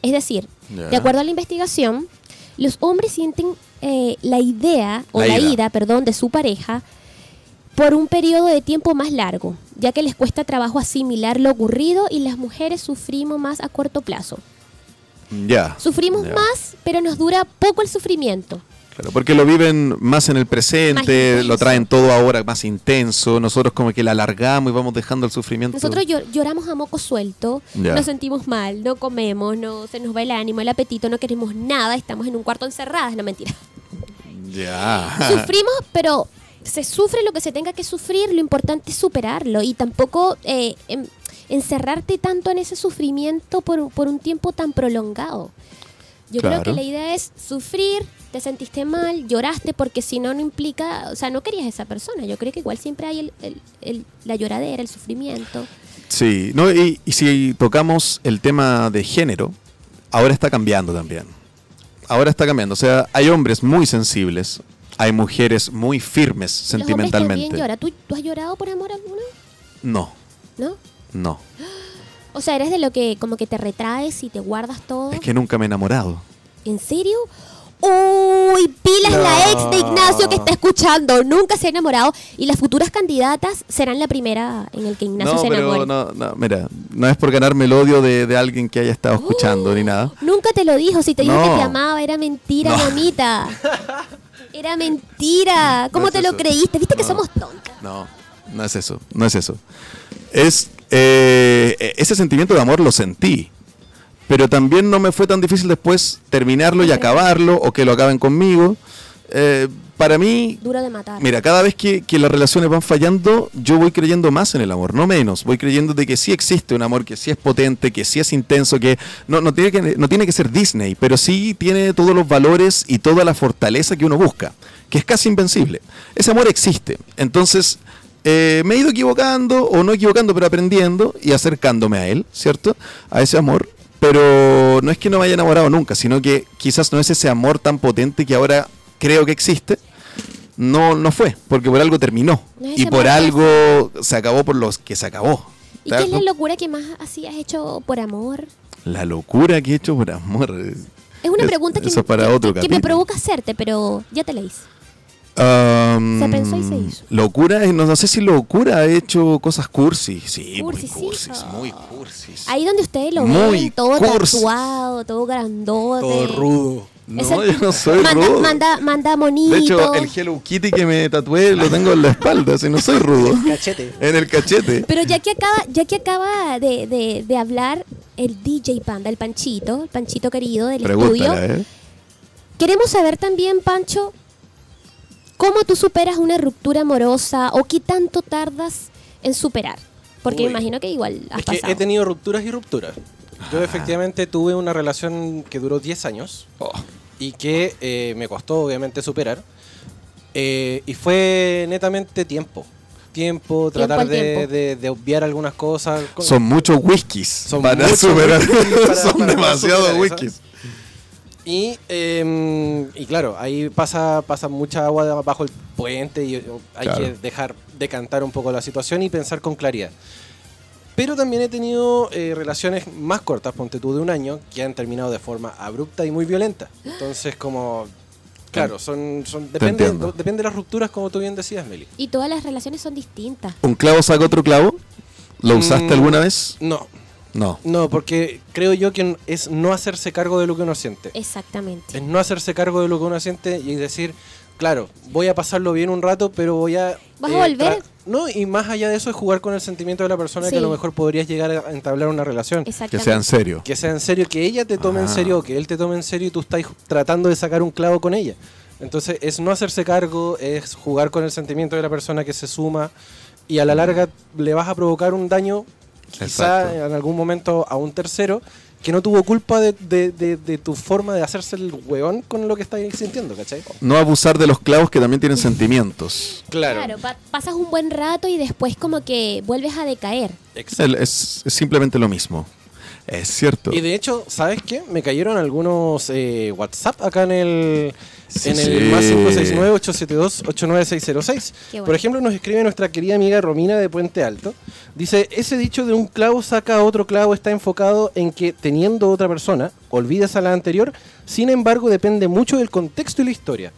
Es decir, de acuerdo a la investigación, los hombres sienten eh, la idea o La ira, perdón, de su pareja por un periodo de tiempo más largo, ya que les cuesta trabajo asimilar lo ocurrido y las mujeres sufrimos más a corto plazo. Ya. Sufrimos más, pero nos dura poco el sufrimiento. Claro, porque lo viven más en el presente, Más lo traen todo ahora más intenso, nosotros como que la alargamos y vamos dejando el sufrimiento. Nosotros llor- lloramos a moco suelto, nos sentimos mal, no comemos, no se nos va el ánimo, el apetito, no queremos nada, estamos en un cuarto encerradas, no mentira. Ya. [laughs] Sufrimos, pero se sufre lo que se tenga que sufrir, lo importante es superarlo y tampoco eh, em- encerrarte tanto en ese sufrimiento por, por un tiempo tan prolongado. Yo creo Claro. que la idea es sufrir, te sentiste mal, lloraste, porque si no, no implica, o sea, no querías a esa persona. Yo creo que igual siempre hay el- el- el- la lloradera, el sufrimiento. Sí, no, y, y si tocamos el tema de género, ahora está cambiando también. Ahora está cambiando. O sea, hay hombres muy sensibles, hay mujeres muy firmes Los hombres sentimentalmente. lloran. ¿Tú, ¿Tú has llorado por amor alguno? No, ¿No? no. [gasps] O sea, eres de lo que como que te retraes y te guardas todo. Es que nunca me he enamorado. ¿En serio? Uy, pilas la ex de Ignacio que está escuchando. Nunca se ha enamorado. Y las futuras candidatas serán la primera en el que Ignacio no, se enamore. pero no, no, mira, no es por ganarme el odio de, de alguien que haya estado escuchando ni nada. Nunca te lo dijo. Si te dijo No. que te amaba, era mentira, No. mamita. [laughs] Era mentira. ¿Cómo No es te lo eso. creíste? ¿Viste que No. somos tontas? No, no es eso, no es eso. Es eh, ese sentimiento de amor lo sentí, pero también no me fue tan difícil después terminarlo y acabarlo o que lo acaben conmigo. Eh, para mí, Duro de matar. mira, cada vez que, que las relaciones van fallando, yo voy creyendo más en el amor, no menos. Voy creyendo de que sí existe un amor, que sí es potente, que sí es intenso, que no, no, tiene, que no tiene que ser Disney, pero sí tiene todos los valores y toda la fortaleza que uno busca, que es casi invencible. Ese amor existe. Entonces, eh, me he ido equivocando, o no equivocando, pero aprendiendo y acercándome a él, ¿cierto? A ese amor. Pero no es que no me haya enamorado nunca, sino que quizás no es ese amor tan potente que ahora creo que existe. No, no fue, porque por algo terminó. No y por algo se acabó por los que se acabó. ¿Y ¿Te qué es la locura que más así has hecho por amor? La locura que he hecho por amor. Es una Es- pregunta que, me, para que- otro que me provoca hacerte, pero ya te la hice. Um, Se pensó y se hizo. Locura, eh, no, no sé si locura he hecho cosas cursis. Sí, Cursis, muy cursis, hijo. muy cursis. Ahí donde ustedes lo Muy ven, todo cursi. tatuado, todo grandote. Todo rudo. No, Es el- yo no soy manda, rudo. Manda, manda monito. De hecho, el Hello Kitty que me tatué lo tengo en la espalda, así no soy rudo. Cachete. En el cachete. Pero ya que acaba, ya que acaba de, de- de hablar el DJ Panda, el Panchito, el Panchito querido del estudio, ¿eh? queremos saber también, Pancho, cómo tú superas una ruptura amorosa o qué tanto tardas en superar. Porque me Uy. imagino que igual has Es que pasado. he tenido rupturas y rupturas. Yo efectivamente tuve una relación que duró 10 años Oh, y que eh, me costó obviamente superar. Eh, y fue netamente tiempo. Tiempo, tratar de, tiempo. de- de obviar algunas cosas. Son muchos whiskies Son para muchos superar. whiskies [laughs] para- Son para demasiados superar eso. whiskies. Y, eh, y claro, ahí pasa, pasa mucha agua bajo el puente y hay Claro. que dejar decantar un poco la situación y pensar con claridad. Pero también he tenido eh, relaciones más cortas, ponte tú de un año, que han terminado de forma abrupta y muy violenta. Entonces, como, claro, son, son depende, depende de las rupturas, como tú bien decías, Meli. Y todas las relaciones son distintas. ¿Un clavo saca otro clavo? ¿Lo usaste Mm, alguna vez? No, No. no, porque creo yo que es no hacerse cargo de lo que uno siente. Exactamente. es no hacerse cargo de lo que uno siente y decir, claro, voy a pasarlo bien un rato, pero voy a... eh, ¿Vas a volver? tra- No, y más allá de eso es jugar con el sentimiento de la persona Sí. que a lo mejor podrías llegar a entablar una relación. Que sea en serio. Que sea en serio, que ella te tome en Ah. serio, o que él te tome en serio y tú estás tratando de sacar un clavo con ella. Entonces es no hacerse cargo, es jugar con el sentimiento de la persona que se suma y a la larga le vas a provocar un daño quizá Exacto. en algún momento a un tercero que no tuvo culpa de, de- de- de tu forma de hacerse el hueón con lo que estás sintiendo, ¿cachai? No abusar de los clavos que también tienen sentimientos. Claro, pa- pasas un buen rato y después como que vuelves a decaer. Es, es simplemente lo mismo. Es cierto. Y de hecho, ¿sabes qué? Me cayeron algunos eh, WhatsApp acá en el, Sí, en el sí. más 569-872-89606. Qué bueno. Por ejemplo, nos escribe nuestra querida amiga Romina de Puente Alto. Dice, ese dicho de un clavo saca otro clavo está enfocado en que teniendo otra persona, olvidas a la anterior, sin embargo depende mucho del contexto y la historia.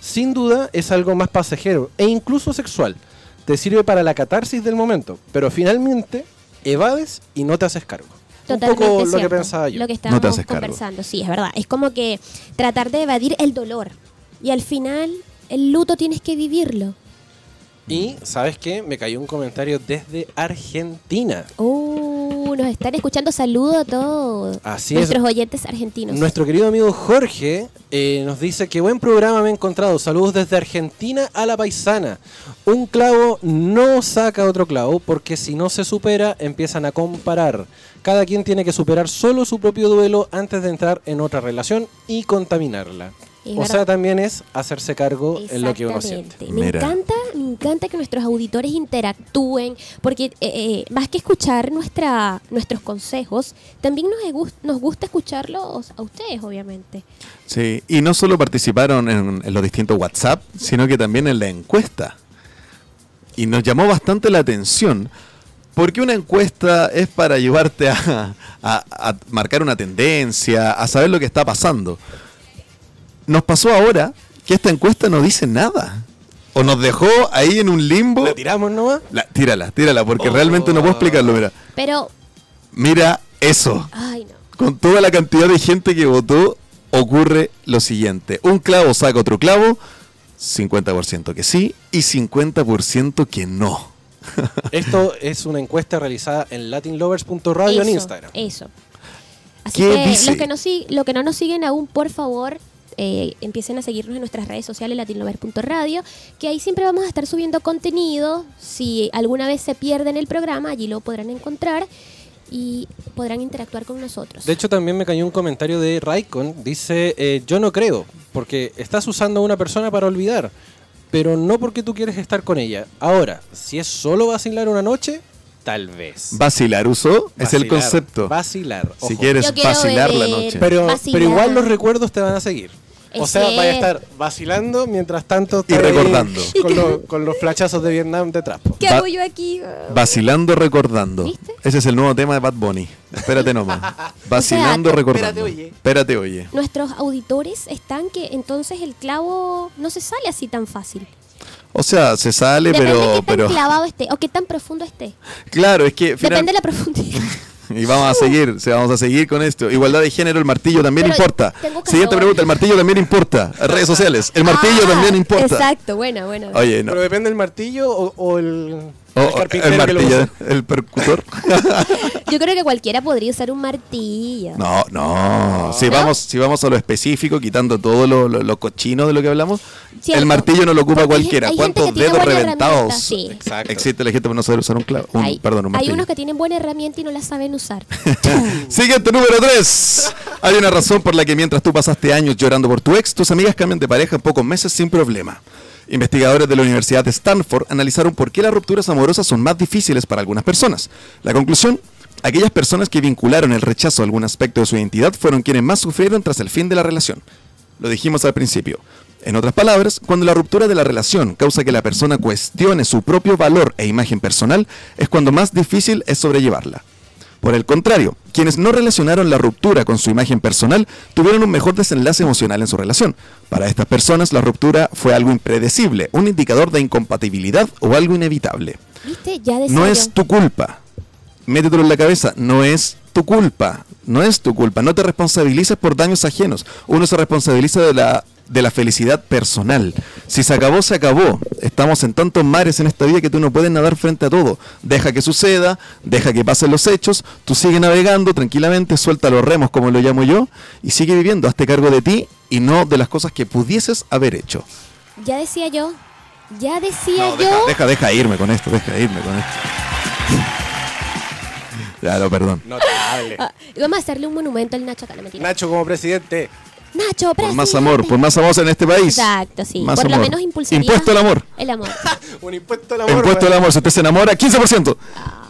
Sin duda es algo más pasajero e incluso sexual. Te sirve para la catarsis del momento, pero finalmente evades y no te haces cargo. Totalmente un poco lo que cierto. pensaba yo. Lo que No te estábamos haces cargo. conversando, sí, es verdad. Es como que tratar de evadir el dolor. Y al final, el luto tienes que vivirlo. Y, ¿sabes qué? Me cayó un comentario desde Argentina. Uh, nos están escuchando. Saludos a todos Así nuestros es. oyentes argentinos. Nuestro querido amigo Jorge eh, nos dice que buen programa me he encontrado. Saludos desde Argentina a la paisana. Un clavo no saca otro clavo porque si no se supera empiezan a comparar. Cada quien tiene que superar solo su propio duelo antes de entrar en otra relación y contaminarla. O verdad. sea, también es hacerse cargo en lo que uno siente. Me Mira. encanta, me encanta que nuestros auditores interactúen, porque eh, eh, más que escuchar nuestra, nuestros consejos, también nos, nos gusta escucharlos a ustedes, obviamente. Sí, y no solo participaron en, en los distintos WhatsApp, sino que también en la encuesta. Y nos llamó bastante la atención, porque una encuesta es para ayudarte a, a- a marcar una tendencia, a saber lo que está pasando. Nos pasó ahora que esta encuesta no dice nada. O nos dejó ahí en un limbo. ¿La tiramos nomás? La- tírala, tírala, porque Oh. realmente no puedo explicarlo. Mira, Pero, mira eso. ay no. Con toda la cantidad de gente que votó, ocurre lo siguiente. Un clavo saca otro clavo. 50% que sí y 50% que no. [laughs] Esto es una encuesta realizada en latinlovers.radio en Instagram. Eso. Así ¿Qué que dice? los que, no sig- lo que no nos siguen aún, por favor, eh, empiecen a seguirnos en nuestras redes sociales, latinlover.radio, que ahí siempre vamos a estar subiendo contenido. Si alguna vez se pierden el programa, allí lo podrán encontrar y podrán interactuar con nosotros. De hecho, también me cayó un comentario de Raikon. Dice, eh, yo no creo, porque estás usando a una persona para olvidar, pero no porque tú quieres estar con ella. Ahora, si es solo vacilar una noche, tal vez. Vacilar uso es el Vacilar, concepto. Vacilar. Si ojo. quieres Yo quiero vacilar la noche. Pero, Vacilar. pero igual los recuerdos te van a seguir. O sea, vaya a estar vacilando mientras tanto Y recordando. [laughs] Con, lo- con los flachazos de Vietnam detrás. ¿Qué Va- hago yo aquí? Vacilando recordando. ¿Viste? Ese es el nuevo tema de Bad Bunny. Espérate nomás. [laughs] Vacilando recordando. espérate, oye. Espérate, oye. Nuestros auditores están que entonces el clavo no se sale así tan fácil. O sea, se sale, Depende pero, de qué tan pero clavado esté o qué tan profundo esté. claro, es que final- Depende de la profundidad. [laughs] [laughs] y vamos a seguir, se vamos a seguir con esto. Igualdad de género, el martillo también Pero importa. Siguiente pregunta, el martillo también importa. Redes sociales, el martillo Ah, también importa. Exacto, buena, buena. Oye, no. Pero depende del martillo o, o el, O- el o carpintero el que lo martillo, el percutor. [laughs] Yo creo que cualquiera podría usar un martillo. No, no. Si ¿No? vamos, si vamos a lo específico, quitando todo lo, lo- lo cochino de lo que hablamos, Cierto. el martillo no lo ocupa Porque hay- cualquiera. hay gente ¿Cuántos dedos reventados sí. Exacto. existe la gente por no saber usar un clavo? Un- hay, perdón, un hay martillo. unos que tienen buena herramienta y no la saben usar. [laughs] Siguiente número 3. Hay una razón por la que mientras tú pasaste años llorando por tu ex, tus amigas cambian de pareja en pocos meses sin problema. Investigadores de la Universidad de Stanford analizaron por qué las rupturas amorosas son más difíciles para algunas personas. La conclusión, aquellas personas que vincularon el rechazo a algún aspecto de su identidad fueron quienes más sufrieron tras el fin de la relación. Lo dijimos al principio. En otras palabras, cuando la ruptura de la relación causa que la persona cuestione su propio valor e imagen personal, es cuando más difícil es sobrellevarla. Por el contrario, quienes no relacionaron la ruptura con su imagen personal tuvieron un mejor desenlace emocional en su relación. Para estas personas, la ruptura fue algo impredecible, un indicador de incompatibilidad o algo inevitable. ¿Viste? Ya decía No es tu culpa. Métetelo en la cabeza, no es tu culpa. No es tu culpa. No te responsabilices por daños ajenos. Uno se responsabiliza de la, de la felicidad personal. Si se acabó, se acabó. Estamos en tantos mares en esta vida que tú no puedes nadar frente a todo. Deja que suceda, deja que pasen los hechos, tú sigue navegando tranquilamente, suelta los remos como lo llamo yo, y sigue viviendo. Hazte cargo de ti y no de las cosas que pudieses haber hecho. Ya decía yo. Ya decía No, yo. deja, deja, deja irme con esto, deja irme con esto. [laughs] Ya, no, perdón. Notable. Ah, vamos a hacerle un monumento al Nacho acá, no. Nacho como presidente. Nacho, Por más amor, por más amor en este país. Exacto, sí. Más por lo menos impulsaría. Impuesto al amor. El amor. [laughs] Un impuesto al amor. Impuesto al amor. Si usted se enamora, 15%.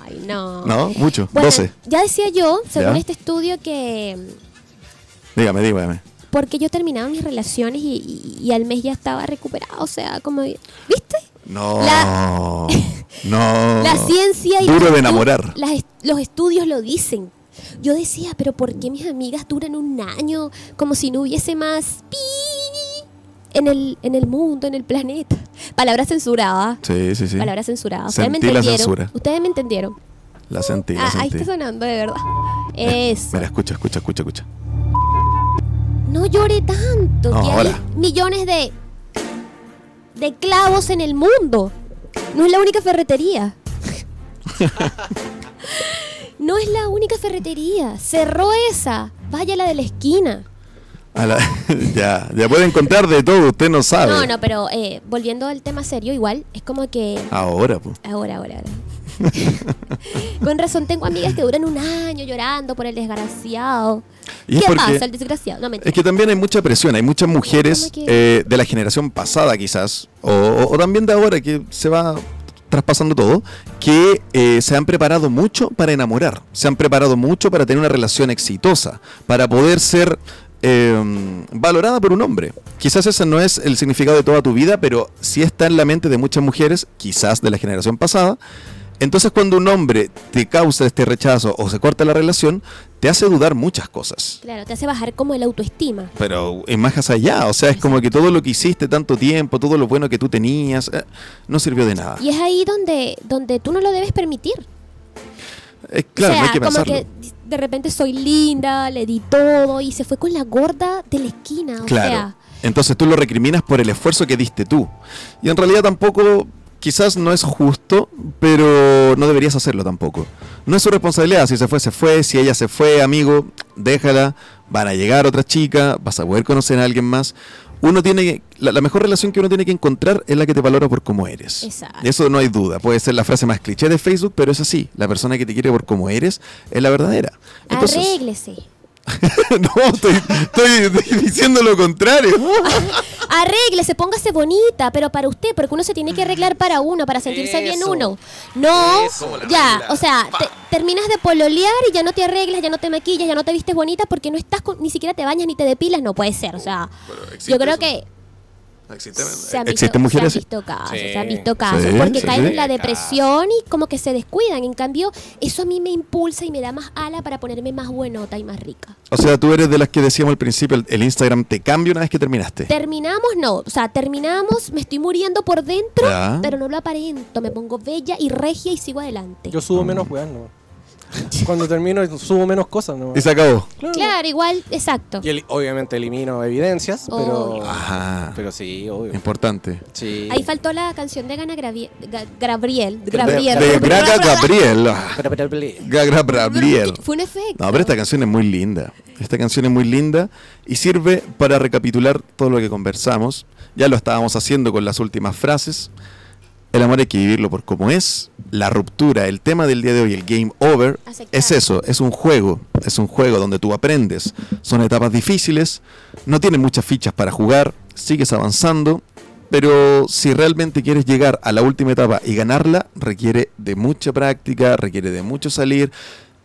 Ay, no. No, mucho. Bueno, 12. ya decía yo, según Ya. este estudio, que Dígame, dígame. porque yo terminaba mis relaciones y, y- y al mes ya estaba recuperado. O sea, como, ¿viste? No. La- no. [laughs] La ciencia y Duro de enamorar. las est- los estudios lo dicen. Yo decía, pero ¿por qué mis amigas duran un año como si no hubiese más pi en el, en el mundo, en el planeta? Palabra censurada. Sí, sí, sí. Palabra censurada. Ustedes me Sentí la entendieron. censura. Ustedes me entendieron. La sentí, la Ah, ahí está sonando, de verdad. Eso. Mira, escucha, escucha, escucha, escucha. No llore tanto. No, que hay millones de, de clavos en el mundo. No es la única ferretería. [laughs] no es la única ferretería. Cerró esa. Vaya la de la esquina. A la- [laughs] ya, ya puede encontrar de todo, usted no sabe. No, no, pero eh, volviendo al tema serio, igual, es como que. Ahora, pues. Ahora, ahora, ahora. [laughs] Con razón tengo amigas que duran un año llorando por el desgraciado. Y ¿Qué pasa, el desgraciado? No, mentira. Es que también hay mucha presión, hay muchas mujeres eh, de la generación pasada quizás, o, o- o también de ahora que se va traspasando todo, que eh, se han preparado mucho para enamorar, se han preparado mucho para tener una relación exitosa, para poder ser eh, valorada por un hombre. Quizás ese no es el significado de toda tu vida, pero sí está en la mente de muchas mujeres, quizás de la generación pasada. Entonces cuando un hombre te causa este rechazo o se corta la relación, te hace dudar muchas cosas. Claro, te hace bajar como el autoestima. Pero es más allá, o sea, es como que todo lo que hiciste tanto tiempo, todo lo bueno que tú tenías, eh, no sirvió de nada. Y es ahí donde, donde tú no lo debes permitir. Eh, claro, o sea, no hay que como pensarlo. que de repente soy linda, le di todo y se fue con la gorda de la esquina. O Claro. sea, Entonces tú lo recriminas por el esfuerzo que diste tú. Y en realidad tampoco, quizás no es justo, pero no deberías hacerlo tampoco. No es su responsabilidad, si se fue, se fue, si ella se fue, amigo, déjala, van a llegar otras chicas, vas a poder conocer a alguien más. Uno tiene la, la mejor relación que uno tiene que encontrar es la que te valora por cómo eres. Exacto. Eso no hay duda. Puede ser la frase más cliché de Facebook, pero es así. La persona que te quiere por cómo eres es la verdadera. Entonces- Arréglese. [laughs] no, estoy, estoy- diciendo lo contrario. [laughs] Arréglese, póngase bonita, pero para usted, porque uno se tiene que arreglar para uno, para sentirse bien uno. No, Eso. ya, o sea, te- terminas de pololear y ya no te arreglas, ya no te maquillas, ya no te vistes bonita porque no estás con, ni siquiera te bañas ni te depilas, no puede ser, o sea, yo creo que se han visto, ¿Existen mujeres se han visto casos, Sí. se han visto casos, Sí, porque sí, caen sí. en la depresión y como que se descuidan. En cambio, eso a mí me impulsa y me da más ala para ponerme más buenota y más rica. O sea, tú eres de las que decíamos al principio, el, el Instagram te cambia una vez que terminaste. Terminamos, no. O sea, terminamos, me estoy muriendo por dentro, Ya. pero no lo aparento. Me pongo bella y regia y sigo adelante. Yo subo menos weas, no. [laughs] Cuando termino, subo menos cosas, no. Y se acabó. Claro. Claro, igual, exacto. Y el- obviamente elimino evidencias, pero. Obvio. Ajá. Pero sí, obvio. Importante. Sí. Ahí faltó la canción de Gana Gabriel. de- Gabriel. De Graga Gabriel. Ah, Pero, pero, pero- Gaga Gabriel. Fue un efecto. No, pero esta canción es muy linda. Esta canción es muy linda y sirve para recapitular todo lo que conversamos. Ya lo estábamos haciendo con las últimas frases. El amor hay que vivirlo por como es. La ruptura, el tema del día de hoy, el game over, Aceptar. es eso, es un juego. Es un juego donde tú aprendes. Son etapas difíciles, no tienes muchas fichas para jugar, sigues avanzando. Pero si realmente quieres llegar a la última etapa y ganarla, requiere de mucha práctica, requiere de mucho salir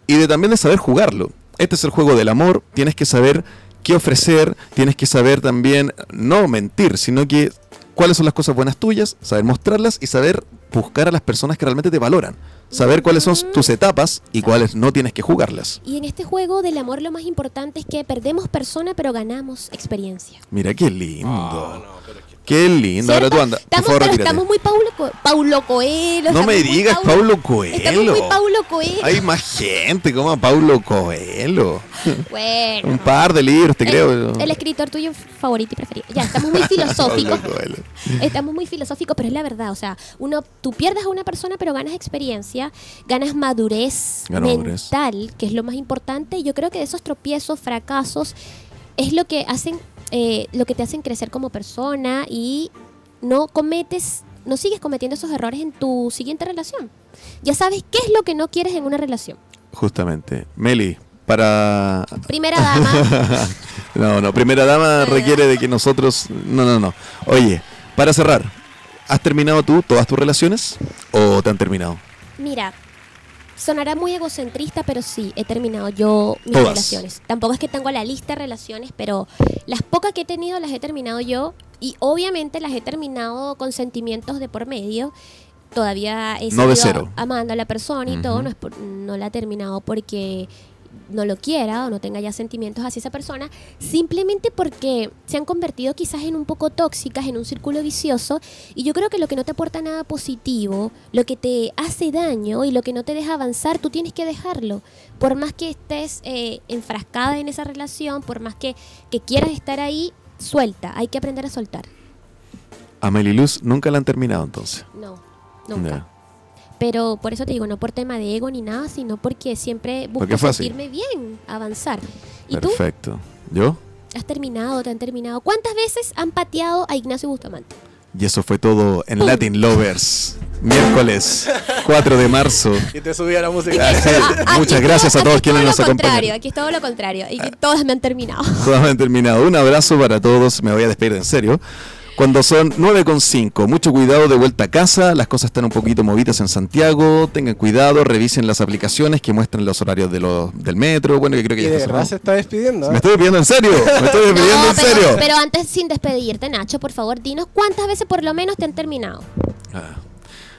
y de también de saber jugarlo. Este es el juego del amor, tienes que saber qué ofrecer, tienes que saber también no mentir, sino que cuáles son las cosas buenas tuyas, saber mostrarlas y saber buscar a las personas que realmente te valoran. Saber cuáles son tus etapas y cuáles no tienes que jugarlas. Y en este juego del amor lo más importante es que perdemos persona pero ganamos experiencia. Mira qué lindo. Qué lindo. Ahora ¿Cierto? tú anda. Por Estamos, favor, pero retírate. estamos muy Paulo, Co- Paulo Coelho. No me digas Paulo Coelho. Estamos muy Paulo Coelho. Hay más gente como Paulo Coelho. Bueno. Un par de libros, te el, creo. el escritor tuyo favorito y preferido. Ya, estamos muy [laughs] filosóficos. Estamos muy filosóficos, pero es la verdad. O sea, uno, tú pierdes a una persona, pero ganas experiencia, ganas madurez Gano madurez. mental, que es lo más importante. Y yo creo que esos tropiezos, fracasos, es lo que hacen, eh, lo que te hacen crecer como persona y no cometes, no sigues cometiendo esos errores en tu siguiente relación. Ya sabes qué es lo que no quieres en una relación. Justamente. Meli, para... Primera dama, [laughs] no, no, primera dama requiere de que nosotros... No, no, no. Oye, para cerrar, ¿has terminado tú todas tus relaciones o te han terminado? Mira, sonará muy egocentrista, pero sí, he terminado yo mis Todas. relaciones. Tampoco es que tengo la lista de relaciones, pero las pocas que he tenido las he terminado yo y obviamente las he terminado con sentimientos de por medio. Todavía he No seguido amando a la persona y todo, no, es por- no la he terminado porque no lo quiera o no tenga ya sentimientos hacia esa persona, simplemente porque se han convertido quizás en un poco tóxicas, en un círculo vicioso, y yo creo que lo que no te aporta nada positivo, lo que te hace daño y lo que no te deja avanzar, tú tienes que dejarlo. Por más que estés eh, enfrascada en esa relación, por más que, que quieras estar ahí, suelta, hay que aprender a soltar. A Meli Luz nunca la han terminado entonces. No, nunca. Pero por eso te digo, no por tema de ego ni nada, sino porque siempre busco Porque sentirme bien, avanzar. ¿Y tú? Perfecto. ¿Yo? ¿Has terminado? ¿Te han terminado? ¿Cuántas veces han pateado a Ignacio Bustamante? Y eso fue todo en Latin Lovers. Miércoles 4 de marzo. Y te subí a la música. Ah, sí. Ah, aquí Muchas gracias todo- a todos quienes todo nos contrario, Aquí es todo lo contrario. Y que todas me han terminado. Todas han terminado. Un abrazo para todos. Me voy a despedir en serio. Cuando son 9.5, mucho cuidado de vuelta a casa. Las cosas están un poquito movidas en Santiago. Tengan cuidado, revisen las aplicaciones que muestran los horarios de los, del metro. Bueno, que creo que ya de verdad se está despidiendo. ¿eh? Me estoy despidiendo en serio. Me estoy [laughs] despidiendo No, en pero, serio. pero antes, sin despedirte, Nacho, por favor, dinos cuántas veces por lo menos te han terminado. Ah,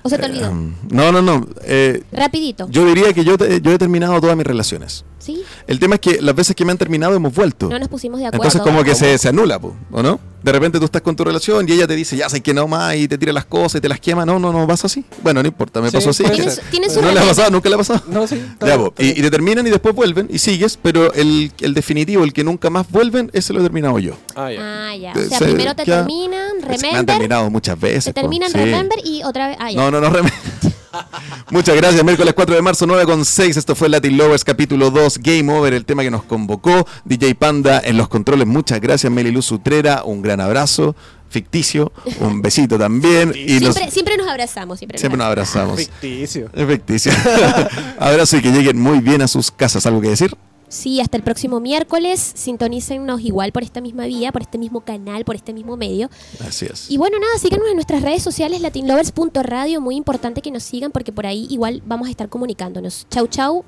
¿O se te olvidó? um, no, no, no. Eh, Rapidito. yo diría que yo, te- yo he terminado todas mis relaciones. Sí, El tema es que las veces que me han terminado hemos vuelto. no nos pusimos de acuerdo. Entonces como que se, se anula, po, ¿o no? De repente tú estás con tu relación y ella te dice, ya sé que no más, y te tira las cosas y te las quema. No, no, no, vas así. Bueno, no importa, me Sí, pasó así. tienen su ¿No le ha pasado? ¿Nunca le ha pasado? No, sí. Ya, po, y, y te terminan y después vuelven y sigues, pero el, el definitivo, el que nunca más vuelven, ese lo he terminado yo. Ah, ya. Ah, ya. O sea, se- primero te ya- terminan, Me han remember, terminado muchas veces. te po, terminan, sí. remember y otra vez. Ah, ya. No, no, no, rem- [laughs] Muchas gracias. Miércoles 4 de marzo, 9 con 6. Esto fue Latin Lovers, capítulo 2, Game Over, el tema que nos convocó. DJ Panda en los controles. Muchas gracias, Meli Luz Utrera. Un gran abrazo. Ficticio. Un besito también. Y nos, siempre, siempre nos abrazamos. Siempre, siempre nos abrazamos. Ficticio. Es ficticio. [laughs] Abrazo y que lleguen muy bien a sus casas. ¿Algo que decir? Sí, hasta el próximo miércoles. Sintonícennos igual por esta misma vía, por este mismo canal, por este mismo medio. Así es. Y bueno, nada, síganos en nuestras redes sociales, latinlovers.radio. Muy importante que nos sigan porque por ahí igual vamos a estar comunicándonos. Chau, chau.